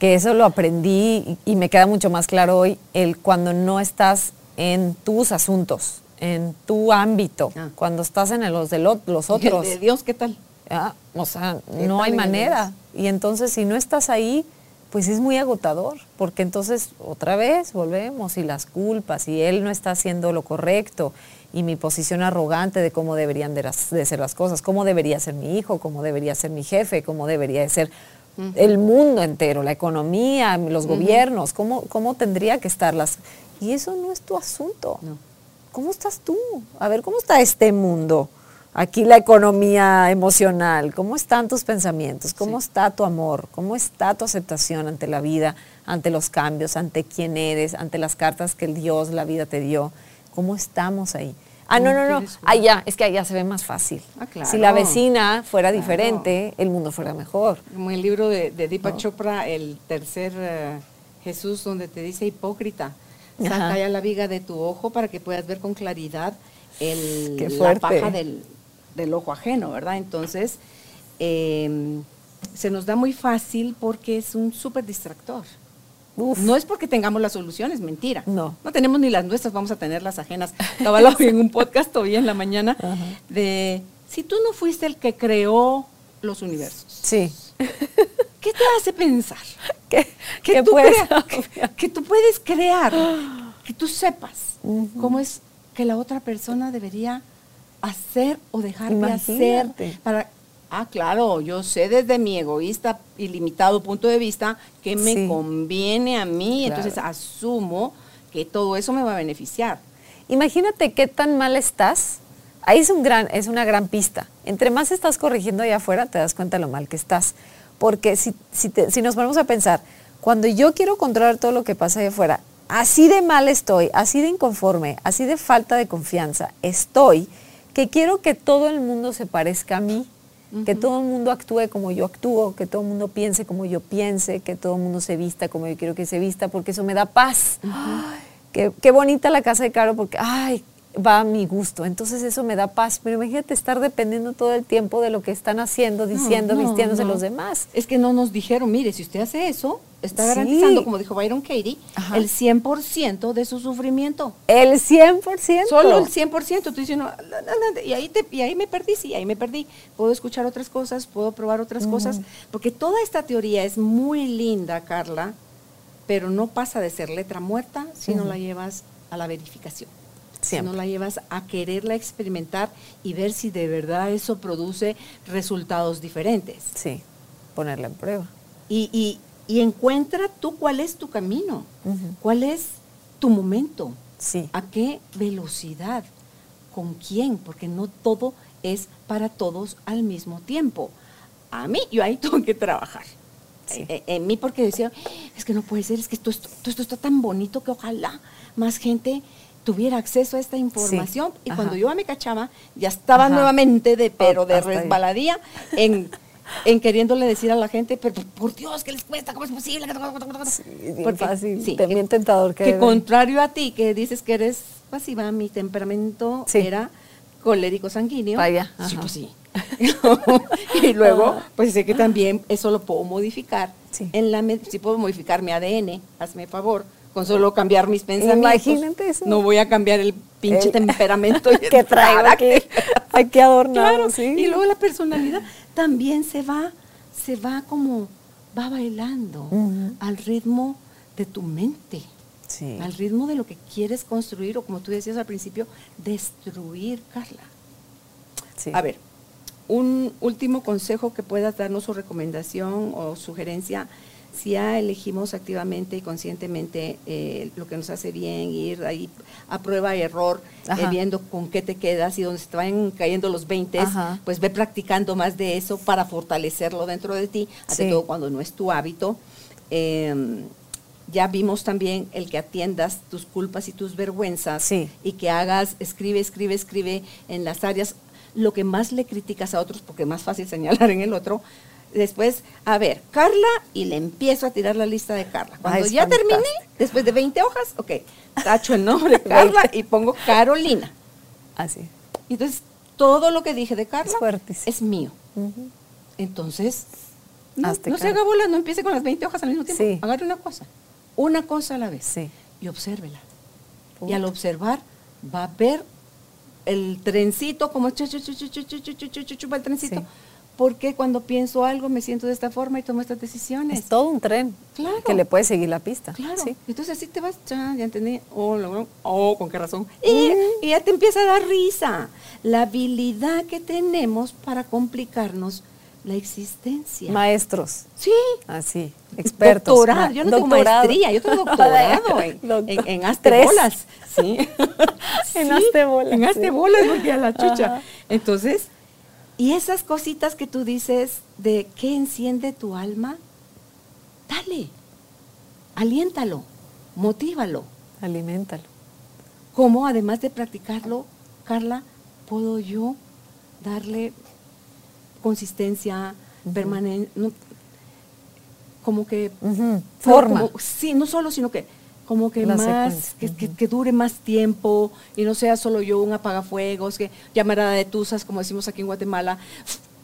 que eso lo aprendí y, me queda mucho más claro hoy, el cuando no estás en tus asuntos, en tu ámbito, ah. cuando estás en los de los otros. De Dios, ¿qué tal? Ah, o sea, no hay manera. Y entonces, si no estás ahí, pues es muy agotador, porque entonces otra vez volvemos y las culpas y él no está haciendo lo correcto y mi posición arrogante de cómo deberían de, ser las cosas, cómo debería ser mi hijo, cómo debería ser mi jefe, cómo debería de ser el mundo entero, la economía, los gobiernos, cómo, cómo tendría que estar las... Y eso no es tu asunto. ¿Cómo estás tú? A ver, ¿cómo está este mundo? aquí la economía emocional, cómo están tus pensamientos, cómo está tu amor, cómo está tu aceptación ante la vida, ante los cambios, ante quién eres, ante las cartas que el Dios, la vida te dio, cómo estamos ahí. Ah, no, no, no, allá, es que allá se ve más fácil. Ah, si la vecina fuera diferente, el mundo fuera mejor. Como el libro de, Deepak Chopra, el tercer eh, Jesús, donde te dice hipócrita, saca ya la viga de tu ojo para que puedas ver con claridad el, la paja del, del ojo ajeno, ¿verdad? Entonces, em, se nos da muy fácil porque es un súper distractor. No es porque tengamos las soluciones, mentira. No. No tenemos ni las nuestras, vamos a tener las ajenas. Estaba en un podcast hoy en la mañana de si tú no fuiste el que creó los universos. Sí. ¿Qué te hace pensar? Que, tú, puedes, que, tú puedes crear, que tú sepas cómo es que la otra persona debería hacer o dejar de hacer para Ah, claro, yo sé desde mi egoísta y limitado punto de vista que me conviene a mí, entonces asumo que todo eso me va a beneficiar. Imagínate qué tan mal estás. Ahí es, un gran, es una gran pista. Entre más estás corrigiendo allá afuera, te das cuenta de lo mal que estás. Porque si, si, si nos ponemos a pensar, cuando yo quiero controlar todo lo que pasa allá afuera, así de mal estoy, así de inconforme, así de falta de confianza estoy, que quiero que todo el mundo se parezca a mí, que todo el mundo actúe como yo actúo, que todo el mundo piense como yo piense, que todo el mundo se vista como yo quiero que se vista, porque eso me da paz. qué, qué, bonita la casa de Caro, porque, ay, va a mi gusto. Entonces eso me da paz. Pero imagínate estar dependiendo todo el tiempo de lo que están haciendo, diciendo, vistiéndose los demás. Es que no nos dijeron, mire, si usted hace eso, está garantizando, como dijo Byron Katie, el 100% de su sufrimiento. El 100%. Solo el 100%. Tú dices, y, ahí te, y ahí me perdí, sí, ahí me perdí. Puedo escuchar otras cosas, puedo probar otras cosas, porque toda esta teoría es muy linda, Carla, pero no pasa de ser letra muerta si no la llevas a la verificación. Si no la llevas a quererla experimentar y ver si de verdad eso produce resultados diferentes. Sí, ponerla en prueba. Y, y, encuentra tú cuál es tu camino, cuál es tu momento, sí. a qué velocidad, con quién, porque no todo es para todos al mismo tiempo. A mí, yo ahí tengo que trabajar. Eh, eh, en, mí porque decía, es que no puede ser, es que esto, esto está tan bonito que ojalá más gente tuviera acceso a esta información y cuando yo me cachaba ya estaba nuevamente de pero de resbaladía en en queriéndole decir a la gente, pero por Dios, ¿qué les cuesta? ¿Cómo es posible? Sí, bien fácil, bien tentador que, que contrario a ti, que dices que eres pasiva, mi temperamento era colérico sanguíneo. Vaya. Sí, pues sí. y luego, pues sé que también eso lo puedo modificar. Sí. En la si puedo modificar mi ADN, hazme favor, con solo cambiar mis pensamientos. Imagínate eso. No voy a cambiar el pinche temperamento que traigo aquí. Hay que adornarlo, sí. Y luego la personalidad también se va, se va como, va bailando al ritmo de tu mente. Sí. Al ritmo de lo que quieres construir o como tú decías al principio, destruir, Carla. Sí. A ver, un último consejo que puedas darnos o recomendación o sugerencia si ya elegimos activamente y conscientemente eh, lo que nos hace bien, ir ahí a prueba y error, eh, viendo con qué te quedas y donde se te van cayendo los 20, pues ve practicando más de eso para fortalecerlo dentro de ti, ante todo cuando no es tu hábito. Em, ya vimos también el que atiendas tus culpas y tus vergüenzas y que hagas, escribe, escribe, escribe en las áreas. Lo que más le criticas a otros, porque es más fácil señalar en el otro, después, a ver, Carla, y le empiezo a tirar la lista de Carla. Cuando ya terminé, después de 20 hojas, ok, tacho el nombre de Carla y pongo Carolina. Así. Entonces, todo lo que dije de Carla es, mío. Entonces, no, se haga bola, no empiece con las 20 hojas al mismo tiempo. Sí. Agarre una cosa, una cosa a la vez. Sí. Y obsérvela. Y al observar, va a ver el trencito, como chupa el trencito porque cuando pienso algo me siento de esta forma y tomo estas decisiones. Es todo un tren que le puede seguir la pista. Claro. Entonces así te vas, ya, ya entendí, oh, oh, con qué razón. Y, y, ya te empieza a dar risa. La habilidad que tenemos para complicarnos la existencia. Maestros. Sí. Así, expertos. Doctorado. Yo no tengo maestría, yo tengo doctorado en, en, en astebolas. Sí. en astebolas. En astebolas, porque a la chucha. Entonces y esas cositas que tú dices de qué enciende tu alma, dale, aliéntalo, motívalo. Aliméntalo. ¿Cómo, además de practicarlo, Carla, puedo yo darle consistencia, permanencia, como que... Forma. sí, no solo, sino que como que más, que, dure más tiempo y no sea solo yo un apagafuegos, que llamarada de tuzas, como decimos aquí en Guatemala,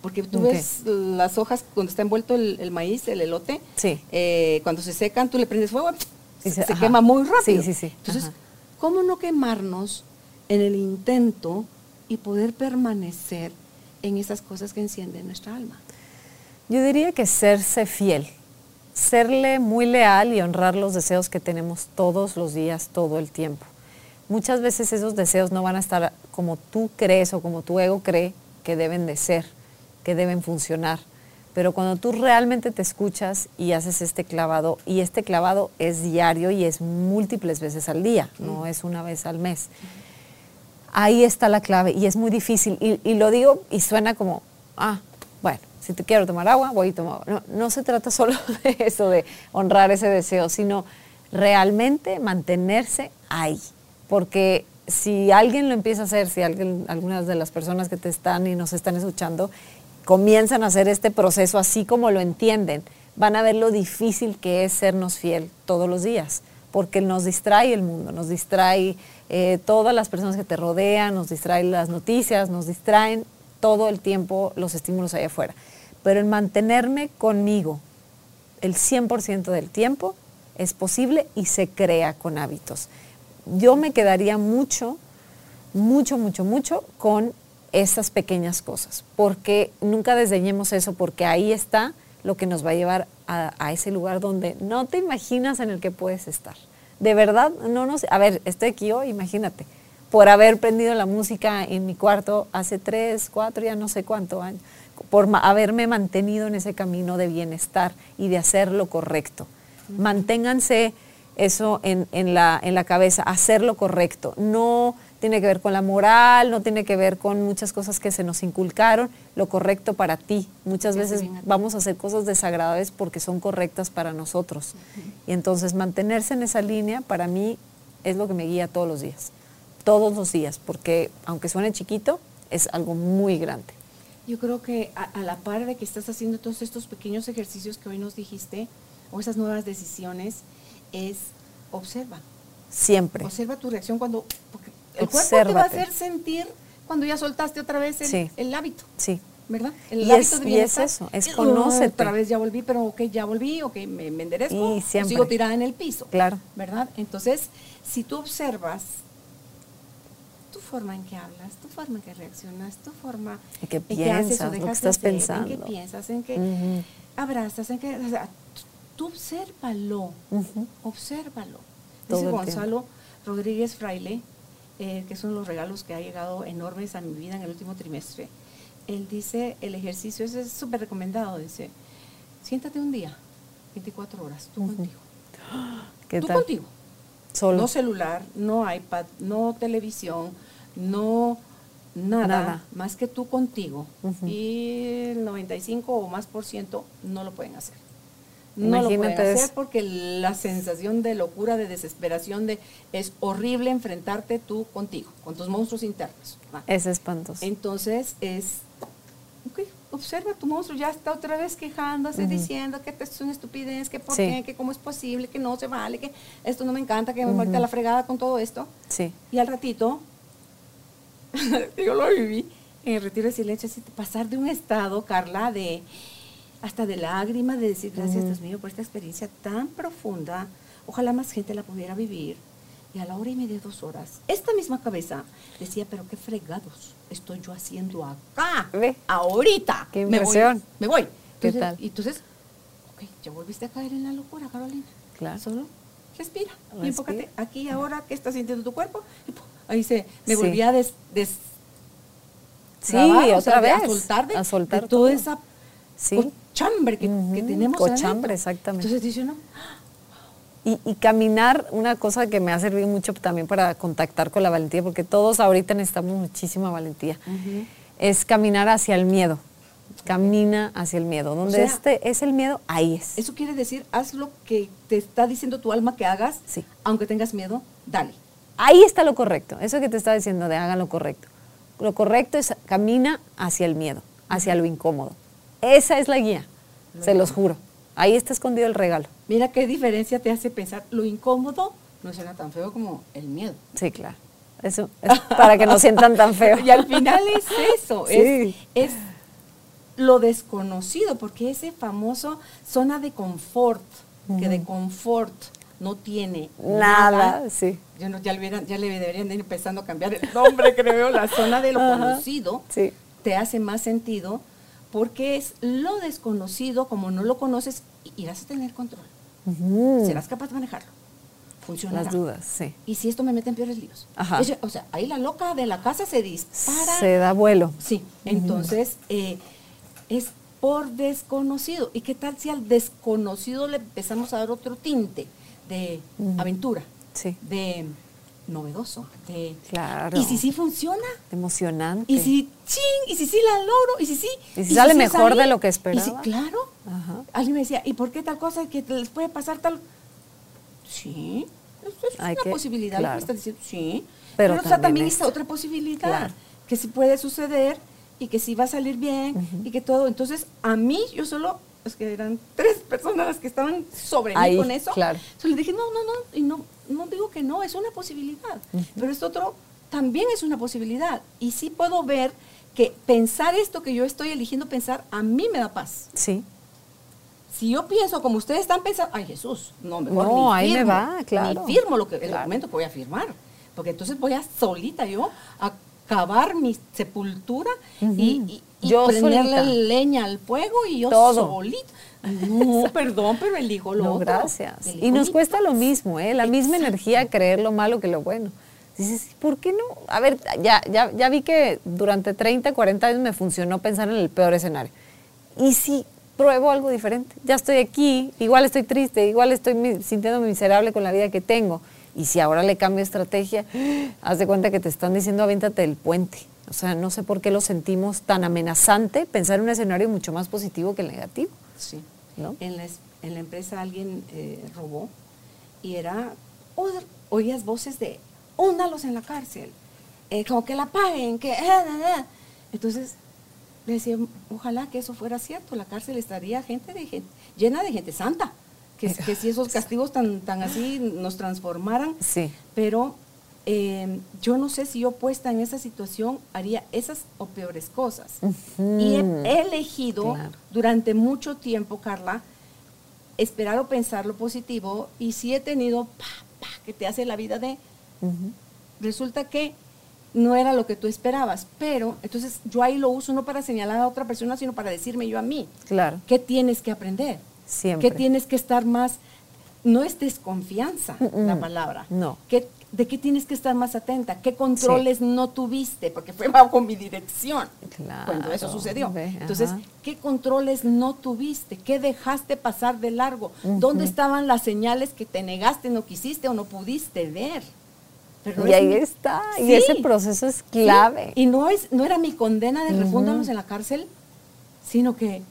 porque tú ves las hojas cuando está envuelto el, maíz, el elote, eh, cuando se secan, tú le prendes fuego, y se, quema muy rápido. Entonces, ¿cómo no quemarnos en el intento y poder permanecer en esas cosas que encienden nuestra alma? Yo diría que serse fiel serle muy leal y honrar los deseos que tenemos todos los días, todo el tiempo. Muchas veces esos deseos no van a estar como tú crees o como tu ego cree que deben de ser, que deben funcionar. Pero cuando tú realmente te escuchas y haces este clavado, y este clavado es diario y es múltiples veces al día, no es una vez al mes, ahí está la clave y es muy difícil. Y, y lo digo y suena como, ah, bueno, si te quiero tomar agua, voy y tomo agua. No, se trata solo de eso, de honrar ese deseo, sino realmente mantenerse ahí. Porque si alguien lo empieza a hacer, si algunas de las personas que te están y nos están escuchando comienzan a hacer este proceso así como lo entienden, van a ver lo difícil que es sernos fiel todos los días, porque nos distrae el mundo, nos distrae eh, todas las personas que te rodean, nos distraen las noticias, nos distraen todo el tiempo los estímulos allá afuera pero el mantenerme conmigo el 100% del tiempo es posible y se crea con hábitos. Yo me quedaría mucho, mucho, mucho, mucho con esas pequeñas cosas, porque nunca desdeñemos eso, porque ahí está lo que nos va a llevar a, ese lugar donde no te imaginas en el que puedes estar. De verdad, no nos... A ver, estoy aquí hoy, imagínate, por haber prendido la música en mi cuarto hace tres, cuatro, ya no sé cuánto años por haberme mantenido en ese camino de bienestar y de hacer lo correcto. Manténganse eso en, la, en la cabeza, hacer lo correcto. No tiene que ver con la moral, no tiene que ver con muchas cosas que se nos inculcaron, lo correcto para ti. Muchas veces vamos a hacer cosas desagradables porque son correctas para nosotros. Y entonces mantenerse en esa línea para mí es lo que me guía todos los días, todos los días, porque aunque suene chiquito, es algo muy grande. Yo creo que a, a, la par de que estás haciendo todos estos pequeños ejercicios que hoy nos dijiste, o esas nuevas decisiones, es observa. Siempre. Observa tu reacción cuando... Porque el cuerpo te va a hacer sentir cuando ya soltaste otra vez el, el hábito. Sí. ¿Verdad? El y hábito es, de. Y es eso, es conócete. otra vez ya volví, pero ok, ya volví, ok, me, me enderezco, y siempre. sigo tirada en el piso. Claro. ¿Verdad? Entonces, si tú observas forma en que hablas, tu forma en que reaccionas, tu forma en que piensas, en que lo que estás hacer, pensando. En que piensas, en que uh -huh. abrazas, en que... O sea, tú obsérvalo, uh -huh. obsérvalo. Dice Todo Gonzalo Rodríguez Fraile, eh, que son los regalos que ha llegado enormes a mi vida en el último trimestre. Él dice, el ejercicio ese es súper recomendado, dice, siéntate un día, 24 horas, tú uh -huh. contigo. ¿Qué tú tal? contigo. Solo. No celular, no iPad, no televisión, no nada, Nada. más que tú contigo. Uh -huh. Y el 95 o más por ciento no lo pueden hacer. No lo pueden hacer porque la sensación de locura, de desesperación, de es horrible enfrentarte tú contigo, con tus monstruos internos. Ah. Es espantoso. Entonces es, ok, observa tu monstruo, ya está otra vez quejándose, diciendo que esto es una estupidez, que por Sí. qué, que cómo es posible, que no se vale, que esto no me encanta, que me muerta la fregada con todo esto. Sí. Y al ratito, yo lo viví en el retiro de silencio, así, pasar de un estado, Carla, de hasta de lágrimas, de decir gracias Ujú. Dios mío por esta experiencia tan profunda, ojalá más gente la pudiera vivir. Y a la hora y media, dos horas, esta misma cabeza decía, pero qué fregados estoy yo haciendo acá, Ve. ahorita. Qué me voy, impresión. Me voy. ¿Qué Entonces, tal? Y entonces, ok, ya volviste a caer en la locura, Carolina. Claro. Solo respira. Y enfócate aquí ahora, ¿qué está sintiendo tu cuerpo? Y pum, ahí se, me Sí. volví a des, des- Sí, trabar, o otra sea, vez. A soltar de, A soltar de toda todo. esa Sí. cochambre que, que Ujú, tenemos cochambre, adentro. exactamente. Entonces dice uno, Y, y caminar, una cosa que me ha servido mucho también para contactar con la valentía, porque todos ahorita necesitamos muchísima valentía, es caminar hacia el miedo. Camina hacia el miedo. Donde sea, este es el miedo, ahí es. eso quiere decir, haz lo que te está diciendo tu alma que hagas, Sí. aunque tengas miedo, dale. Ahí está lo correcto. Eso que te está diciendo de hagan lo correcto. Lo correcto es camina hacia el miedo, hacia lo incómodo. Esa es la guía, se los juro. Ahí está escondido el regalo. Mira qué diferencia te hace pensar, lo incómodo no suena tan feo como el miedo. Sí, claro. Eso es para que no sientan tan feo. Y al final es eso, Sí. es, es lo desconocido, porque ese famoso zona de confort, que de confort no tiene Nada, sí. Yo no, ya, le hubieran- ya le deberían de ir empezando a cambiar el nombre, creo, la zona de lo Ajá, conocido sí. te hace más sentido porque es lo desconocido, como no lo conoces, irás a tener control. Serás capaz de manejarlo. Funcionará. Las dudas, sí. Y si esto me mete en peores líos. Ajá. O sea, ahí la loca de la casa se dispara. Se da vuelo. Sí, entonces eh, es por desconocido. ¿Y qué tal si al desconocido le empezamos a dar otro tinte de aventura, Sí. de novedoso, de... Claro. ¿Y si sí funciona? Emocionante. ¿Y si ching? ¿Y si sí la logro? ¿Y si sí? ¿Y si sale mejor salí? de lo que ¿Y si, esperaba? claro. Ajá. Alguien me decía, ¿y por qué tal cosa que les puede pasar tal? Sí, es Hay una que- posibilidad. claro. estás diciendo, sí. Pero Pero, o sea, también también está otra posibilidad. Claro. Que sí puede suceder y que sí va a salir bien y que todo. Entonces, a mí, yo solo, es que eran tres personas las que estaban sobre Ahí, mí con eso. claro. Entonces le dije, no, no, no, y no, no digo que no, es una posibilidad. Pero esto otro también es una posibilidad. Y sí puedo ver que pensar esto que yo estoy eligiendo pensar, a mí me da paz. Sí. Si yo pienso como ustedes están pensando, ay Jesús, no, mejor No, ni ahí me va, claro. Ni firmo lo que, el Claro. documento que voy a firmar. Porque entonces voy a solita yo a cavar mi sepultura y, y, y Yo prenderle solita. leña al fuego y yo Todo. solita. No, perdón, pero elijo lo No, otro. gracias. Elijo Y nos cuesta lo mismo, ¿eh? La misma energía creer lo malo que lo bueno. Dices, ¿por qué no? A ver, ya, ya, ya vi que durante 30, 40 años me funcionó pensar en el peor escenario. ¿Y si pruebo algo diferente? Ya estoy aquí, igual estoy triste, igual estoy sintiéndome miserable con la vida que tengo. Y si ahora le cambio estrategia, haz de cuenta que te están diciendo aviéntate del puente. O sea, no sé por qué lo sentimos tan amenazante pensar en un escenario mucho más positivo que el negativo. Sí. ¿No? En, la, en la empresa alguien eh, robó y era, o- oías voces de, húndalos en la cárcel, eh, como que la paguen, que... eh, eh, eh". Entonces, decía, ojalá que eso fuera cierto, la cárcel estaría gente de gente, llena de gente santa, que, que si esos castigos tan, tan así nos transformaran, Sí. pero eh, yo no sé si yo puesta en esa situación haría esas o peores cosas. Y he, he elegido Claro. durante mucho tiempo, Carla, esperar o pensar lo positivo y si he tenido pa, pa, que te hace la vida de resulta que no era lo que tú esperabas, pero entonces yo ahí lo uso no para señalar a otra persona, sino para decirme yo a mí, Claro. ¿qué tienes que aprender? Siempre. ¿Qué tienes que estar más? No es desconfianza la palabra. No. ¿Qué- ¿De qué tienes que estar más atenta? ¿Qué controles no tuviste? Porque fue bajo mi dirección cuando eso sucedió. Entonces, ajá. ¿qué controles no tuviste? ¿Qué dejaste pasar de largo? ¿Dónde estaban las señales que te negaste, no quisiste o no pudiste ver? Pero y es ahí está. Y ese proceso es Sí, clave. Y no es, no era mi condena de refúndanos en la cárcel, sino que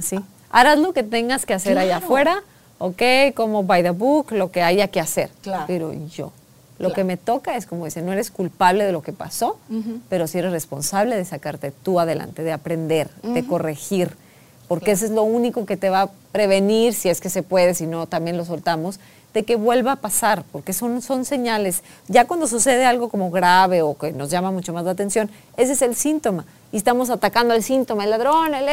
Sí. Harás lo que tengas que hacer allá afuera, ok, como by the book, lo que haya que hacer. Claro. Pero yo, lo Claro. que me toca es, como dice, no eres culpable de lo que pasó, pero sí eres responsable de sacarte tú adelante, de aprender, de corregir, porque eso es lo único que te va a prevenir, si es que se puede, si no, también lo soltamos, de que vuelva a pasar, porque son, son señales. Ya cuando sucede algo como grave o que nos llama mucho más la atención, ese es el síntoma. Y estamos atacando al síntoma, el ladrón, el...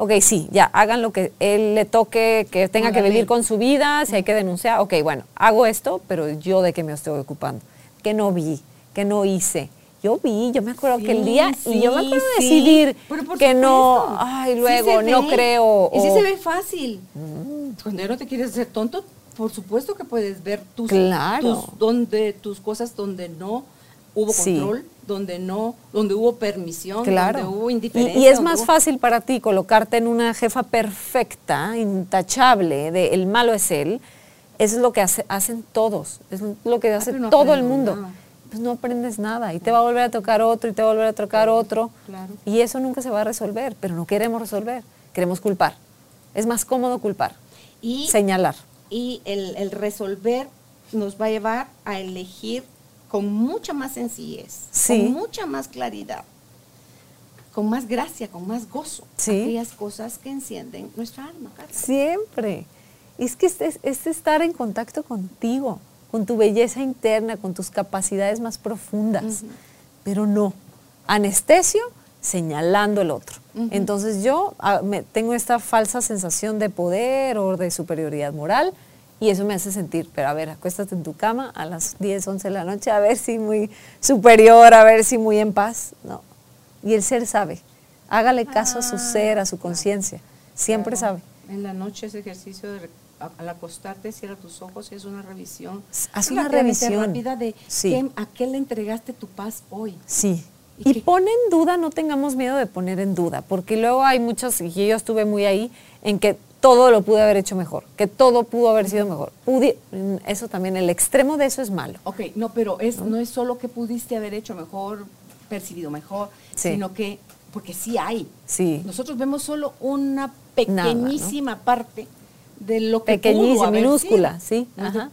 Ok, sí, ya, hagan lo que él le toque, que tenga que vivir con su vida, si hay que denunciar, ok, bueno, hago esto, pero yo de qué me estoy ocupando, que no vi, que no hice. Yo vi, yo me acuerdo que el Sí, día, y yo me acuerdo sí. decidir que no, ay, luego, no ve. creo. Y sí o- se ve fácil. Cuando ya no te quieres hacer tonto, por supuesto que puedes ver tus, Claro. tus, donde, tus cosas donde no hubo Sí. control, donde no, donde hubo permisión, Claro. donde hubo indiferencia. Y, es más hubo- fácil para ti colocarte en una jefa perfecta, intachable, de el malo es él. Es lo que hace- hacen todos, es lo que hace no todo el mundo. nada. Pues no aprendes nada y te va a volver a tocar otro y te va a volver a tocar otro. claro. Y eso nunca se va a resolver, pero no queremos resolver, queremos culpar. Es más cómodo culpar, Y, señalar. y el, el resolver nos va a llevar a elegir con mucha más sencillez, Sí. con mucha más claridad, con más gracia, con más gozo, Sí. aquellas cosas que encienden nuestra alma. Carla. Siempre. Es que es, es- es estar en contacto contigo, con tu belleza interna, con tus capacidades más profundas. Pero no. Anestesio señalando el otro. Entonces yo ah, me- tengo esta falsa sensación de poder o de superioridad moral y eso me hace sentir, pero a ver, acuéstate en tu cama a las 10, 11 de la noche, a ver si muy superior, a ver si muy en paz. No. Y el ser sabe. Hágale caso a su ser, a su conciencia. Siempre Claro. sabe. En la noche ese ejercicio de al acostarte cierra tus ojos y es una revisión. Haz una revisión. rápida de Sí. qué- a qué le entregaste tu paz hoy. Sí. ¿Y Y, qué- pon en duda, no tengamos miedo de poner en duda, porque luego hay muchos, y yo estuve muy ahí, en que todo lo pude haber hecho mejor, que todo pudo haber sido mejor. Pudi- eso también, el extremo de eso es malo. Ok, no, pero es, ¿no? es solo que pudiste haber hecho mejor, percibido mejor, Sí. sino que, porque sí hay. Sí. Nosotros vemos solo una pequeñísima parte de lo que pudo Pequeñísima, minúscula, sí. Ajá.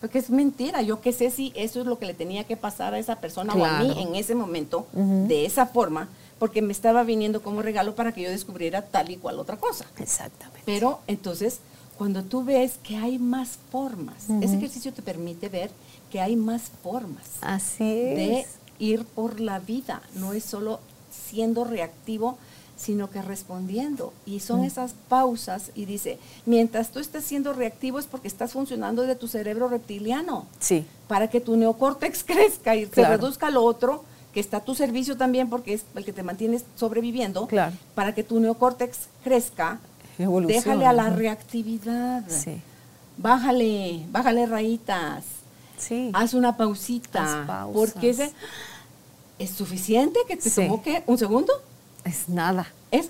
Porque es mentira, yo qué sé si eso es lo que le tenía que pasar a esa persona o a mí en ese momento, de esa forma, porque me estaba viniendo como regalo para que yo descubriera tal y cual otra cosa. Exactamente. Pero entonces, cuando tú ves que hay más formas, ese ejercicio te permite ver que hay más formas Así de ir por la vida. No es solo siendo reactivo, sino que respondiendo. Y son esas pausas y dice, mientras tú estés siendo reactivo es porque estás funcionando de tu cerebro reptiliano Sí. para que tu neocórtex crezca y se reduzca lo otro, que está a tu servicio también porque es el que te mantienes sobreviviendo, Claro. para que tu neocórtex crezca, Evolucione, déjale a la reactividad. Sí. Bájale, bájale rayitas. Sí. Haz una pausita. Haz. Porque ese es suficiente que te Sí. tomó que un segundo. Es nada. Es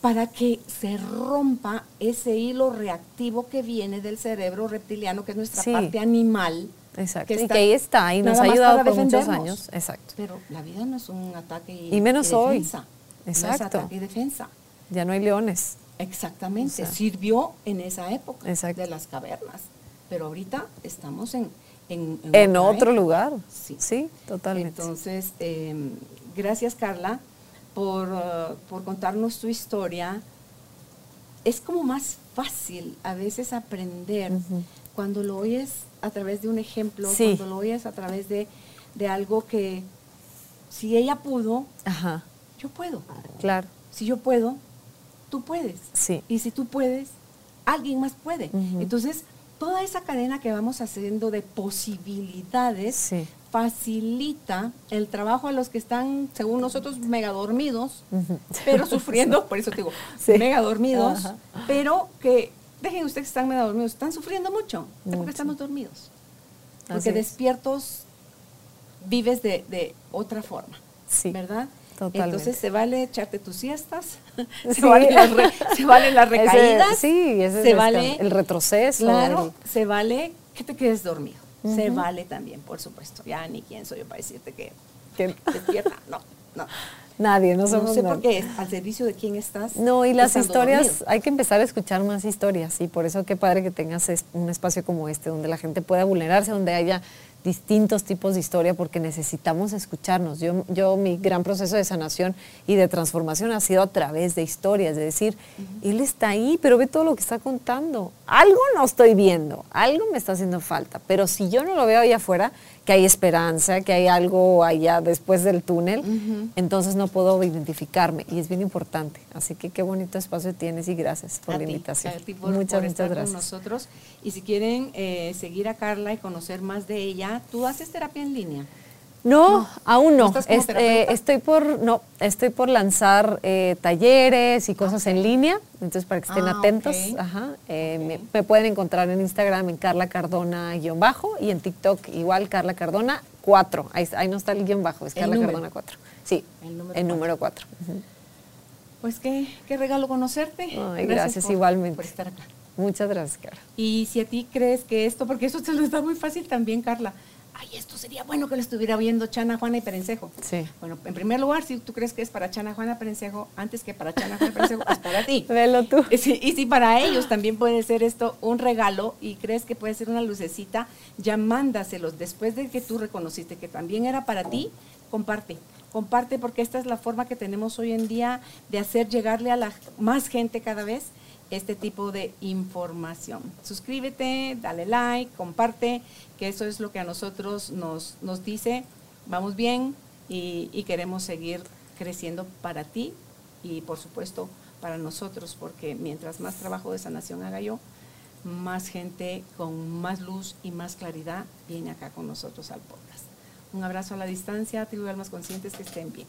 para que se rompa ese hilo reactivo que viene del cerebro reptiliano, que es nuestra parte animal. Exacto. y está que ahí está y nos ha ayudado por muchos años. Exacto. Pero la vida no es un ataque y, Y menos y hoy. defensa. No es Exacto. ataque y defensa. Ya no hay leones. Exactamente. O sea. Sirvió en esa época Exacto. de las cavernas. Pero ahorita estamos en, en, en, otro lugar. Sí. sí, totalmente. Entonces, em, gracias Carla por, uh, por contarnos tu historia. Es como más fácil a veces aprender cuando lo oyes a través de un ejemplo, cuando lo oyes a través de, de algo que si ella pudo, Ajá. yo puedo. Claro. Si yo puedo, tú puedes. Sí. Y si tú puedes, alguien más puede. Entonces, toda esa cadena que vamos haciendo de posibilidades facilita el trabajo a los que están, según nosotros, mega dormidos, pero sufriendo, por eso te digo, mega dormidos, pero que, dejen ustedes que están mega dormidos, están sufriendo mucho, porque estamos dormidos. Porque despiertos vives de, otra forma, ¿verdad? Entonces se vale echarte tus siestas, se, vale las las recaídas, sí, se vale el retroceso. Claro, se vale que te quedes dormido. Se vale también, por supuesto. Ya ni quién soy yo para decirte que, que despierta. No, no. Nadie, no somos No sé por qué, al servicio de quién estás. No, y las historias, hay que empezar a escuchar más historias y por eso qué padre que tengas un espacio como este donde la gente pueda vulnerarse, donde haya distintos tipos de historia porque necesitamos escucharnos. Yo, yo mi gran proceso de sanación y de transformación ha sido a través de historias, de decir, él está ahí, pero ve todo lo que está contando. Algo no estoy viendo, algo me está haciendo falta, pero si yo no lo veo ahí afuera, que hay esperanza, que hay algo allá después del túnel, entonces no puedo identificarme y es bien importante. Así que qué bonito espacio tienes y gracias por la invitación. muchas, muchas gracias. Con nosotros. Y si quieren eh, seguir a Carla y conocer más de ella, ¿tú haces terapia en línea? No, aún no. Eh, estoy por no, estoy por lanzar eh, talleres y cosas en línea, entonces para que estén ah, atentos. Ajá, eh, me, pueden encontrar en Instagram en Carla Cardona-bajo y en TikTok igual Carla Cardona 4. Ahí, no está el guion bajo, es Carla Cardona 4. Sí, el número, 4. Pues qué, qué, regalo conocerte. gracias, igualmente. Por estar acá. Muchas gracias, Carla. Y si a ti crees que esto, porque eso te lo está muy fácil también, Carla ay, esto sería bueno que lo estuviera viendo Chana, Juana y Perencejo. Sí. Bueno, en primer lugar, si tú crees que es para Chana, Juana, Perencejo, antes que para Chana, Juana, Perencejo, es para ti. Velo tú. Y si, para ellos también puede ser esto un regalo y crees que puede ser una lucecita, ya mándaselos. Después de que tú reconociste que también era para ti, comparte. Comparte porque esta es la forma que tenemos hoy en día de hacer llegarle a la más gente cada vez este tipo de información. Suscríbete, dale like, comparte, que eso es lo que a nosotros nos, nos dice, vamos bien y, queremos seguir creciendo para ti y por supuesto para nosotros, porque mientras más trabajo de sanación haga yo, más gente con más luz y más claridad viene acá con nosotros al podcast. Un abrazo a la distancia, tribu de almas conscientes, que estén bien.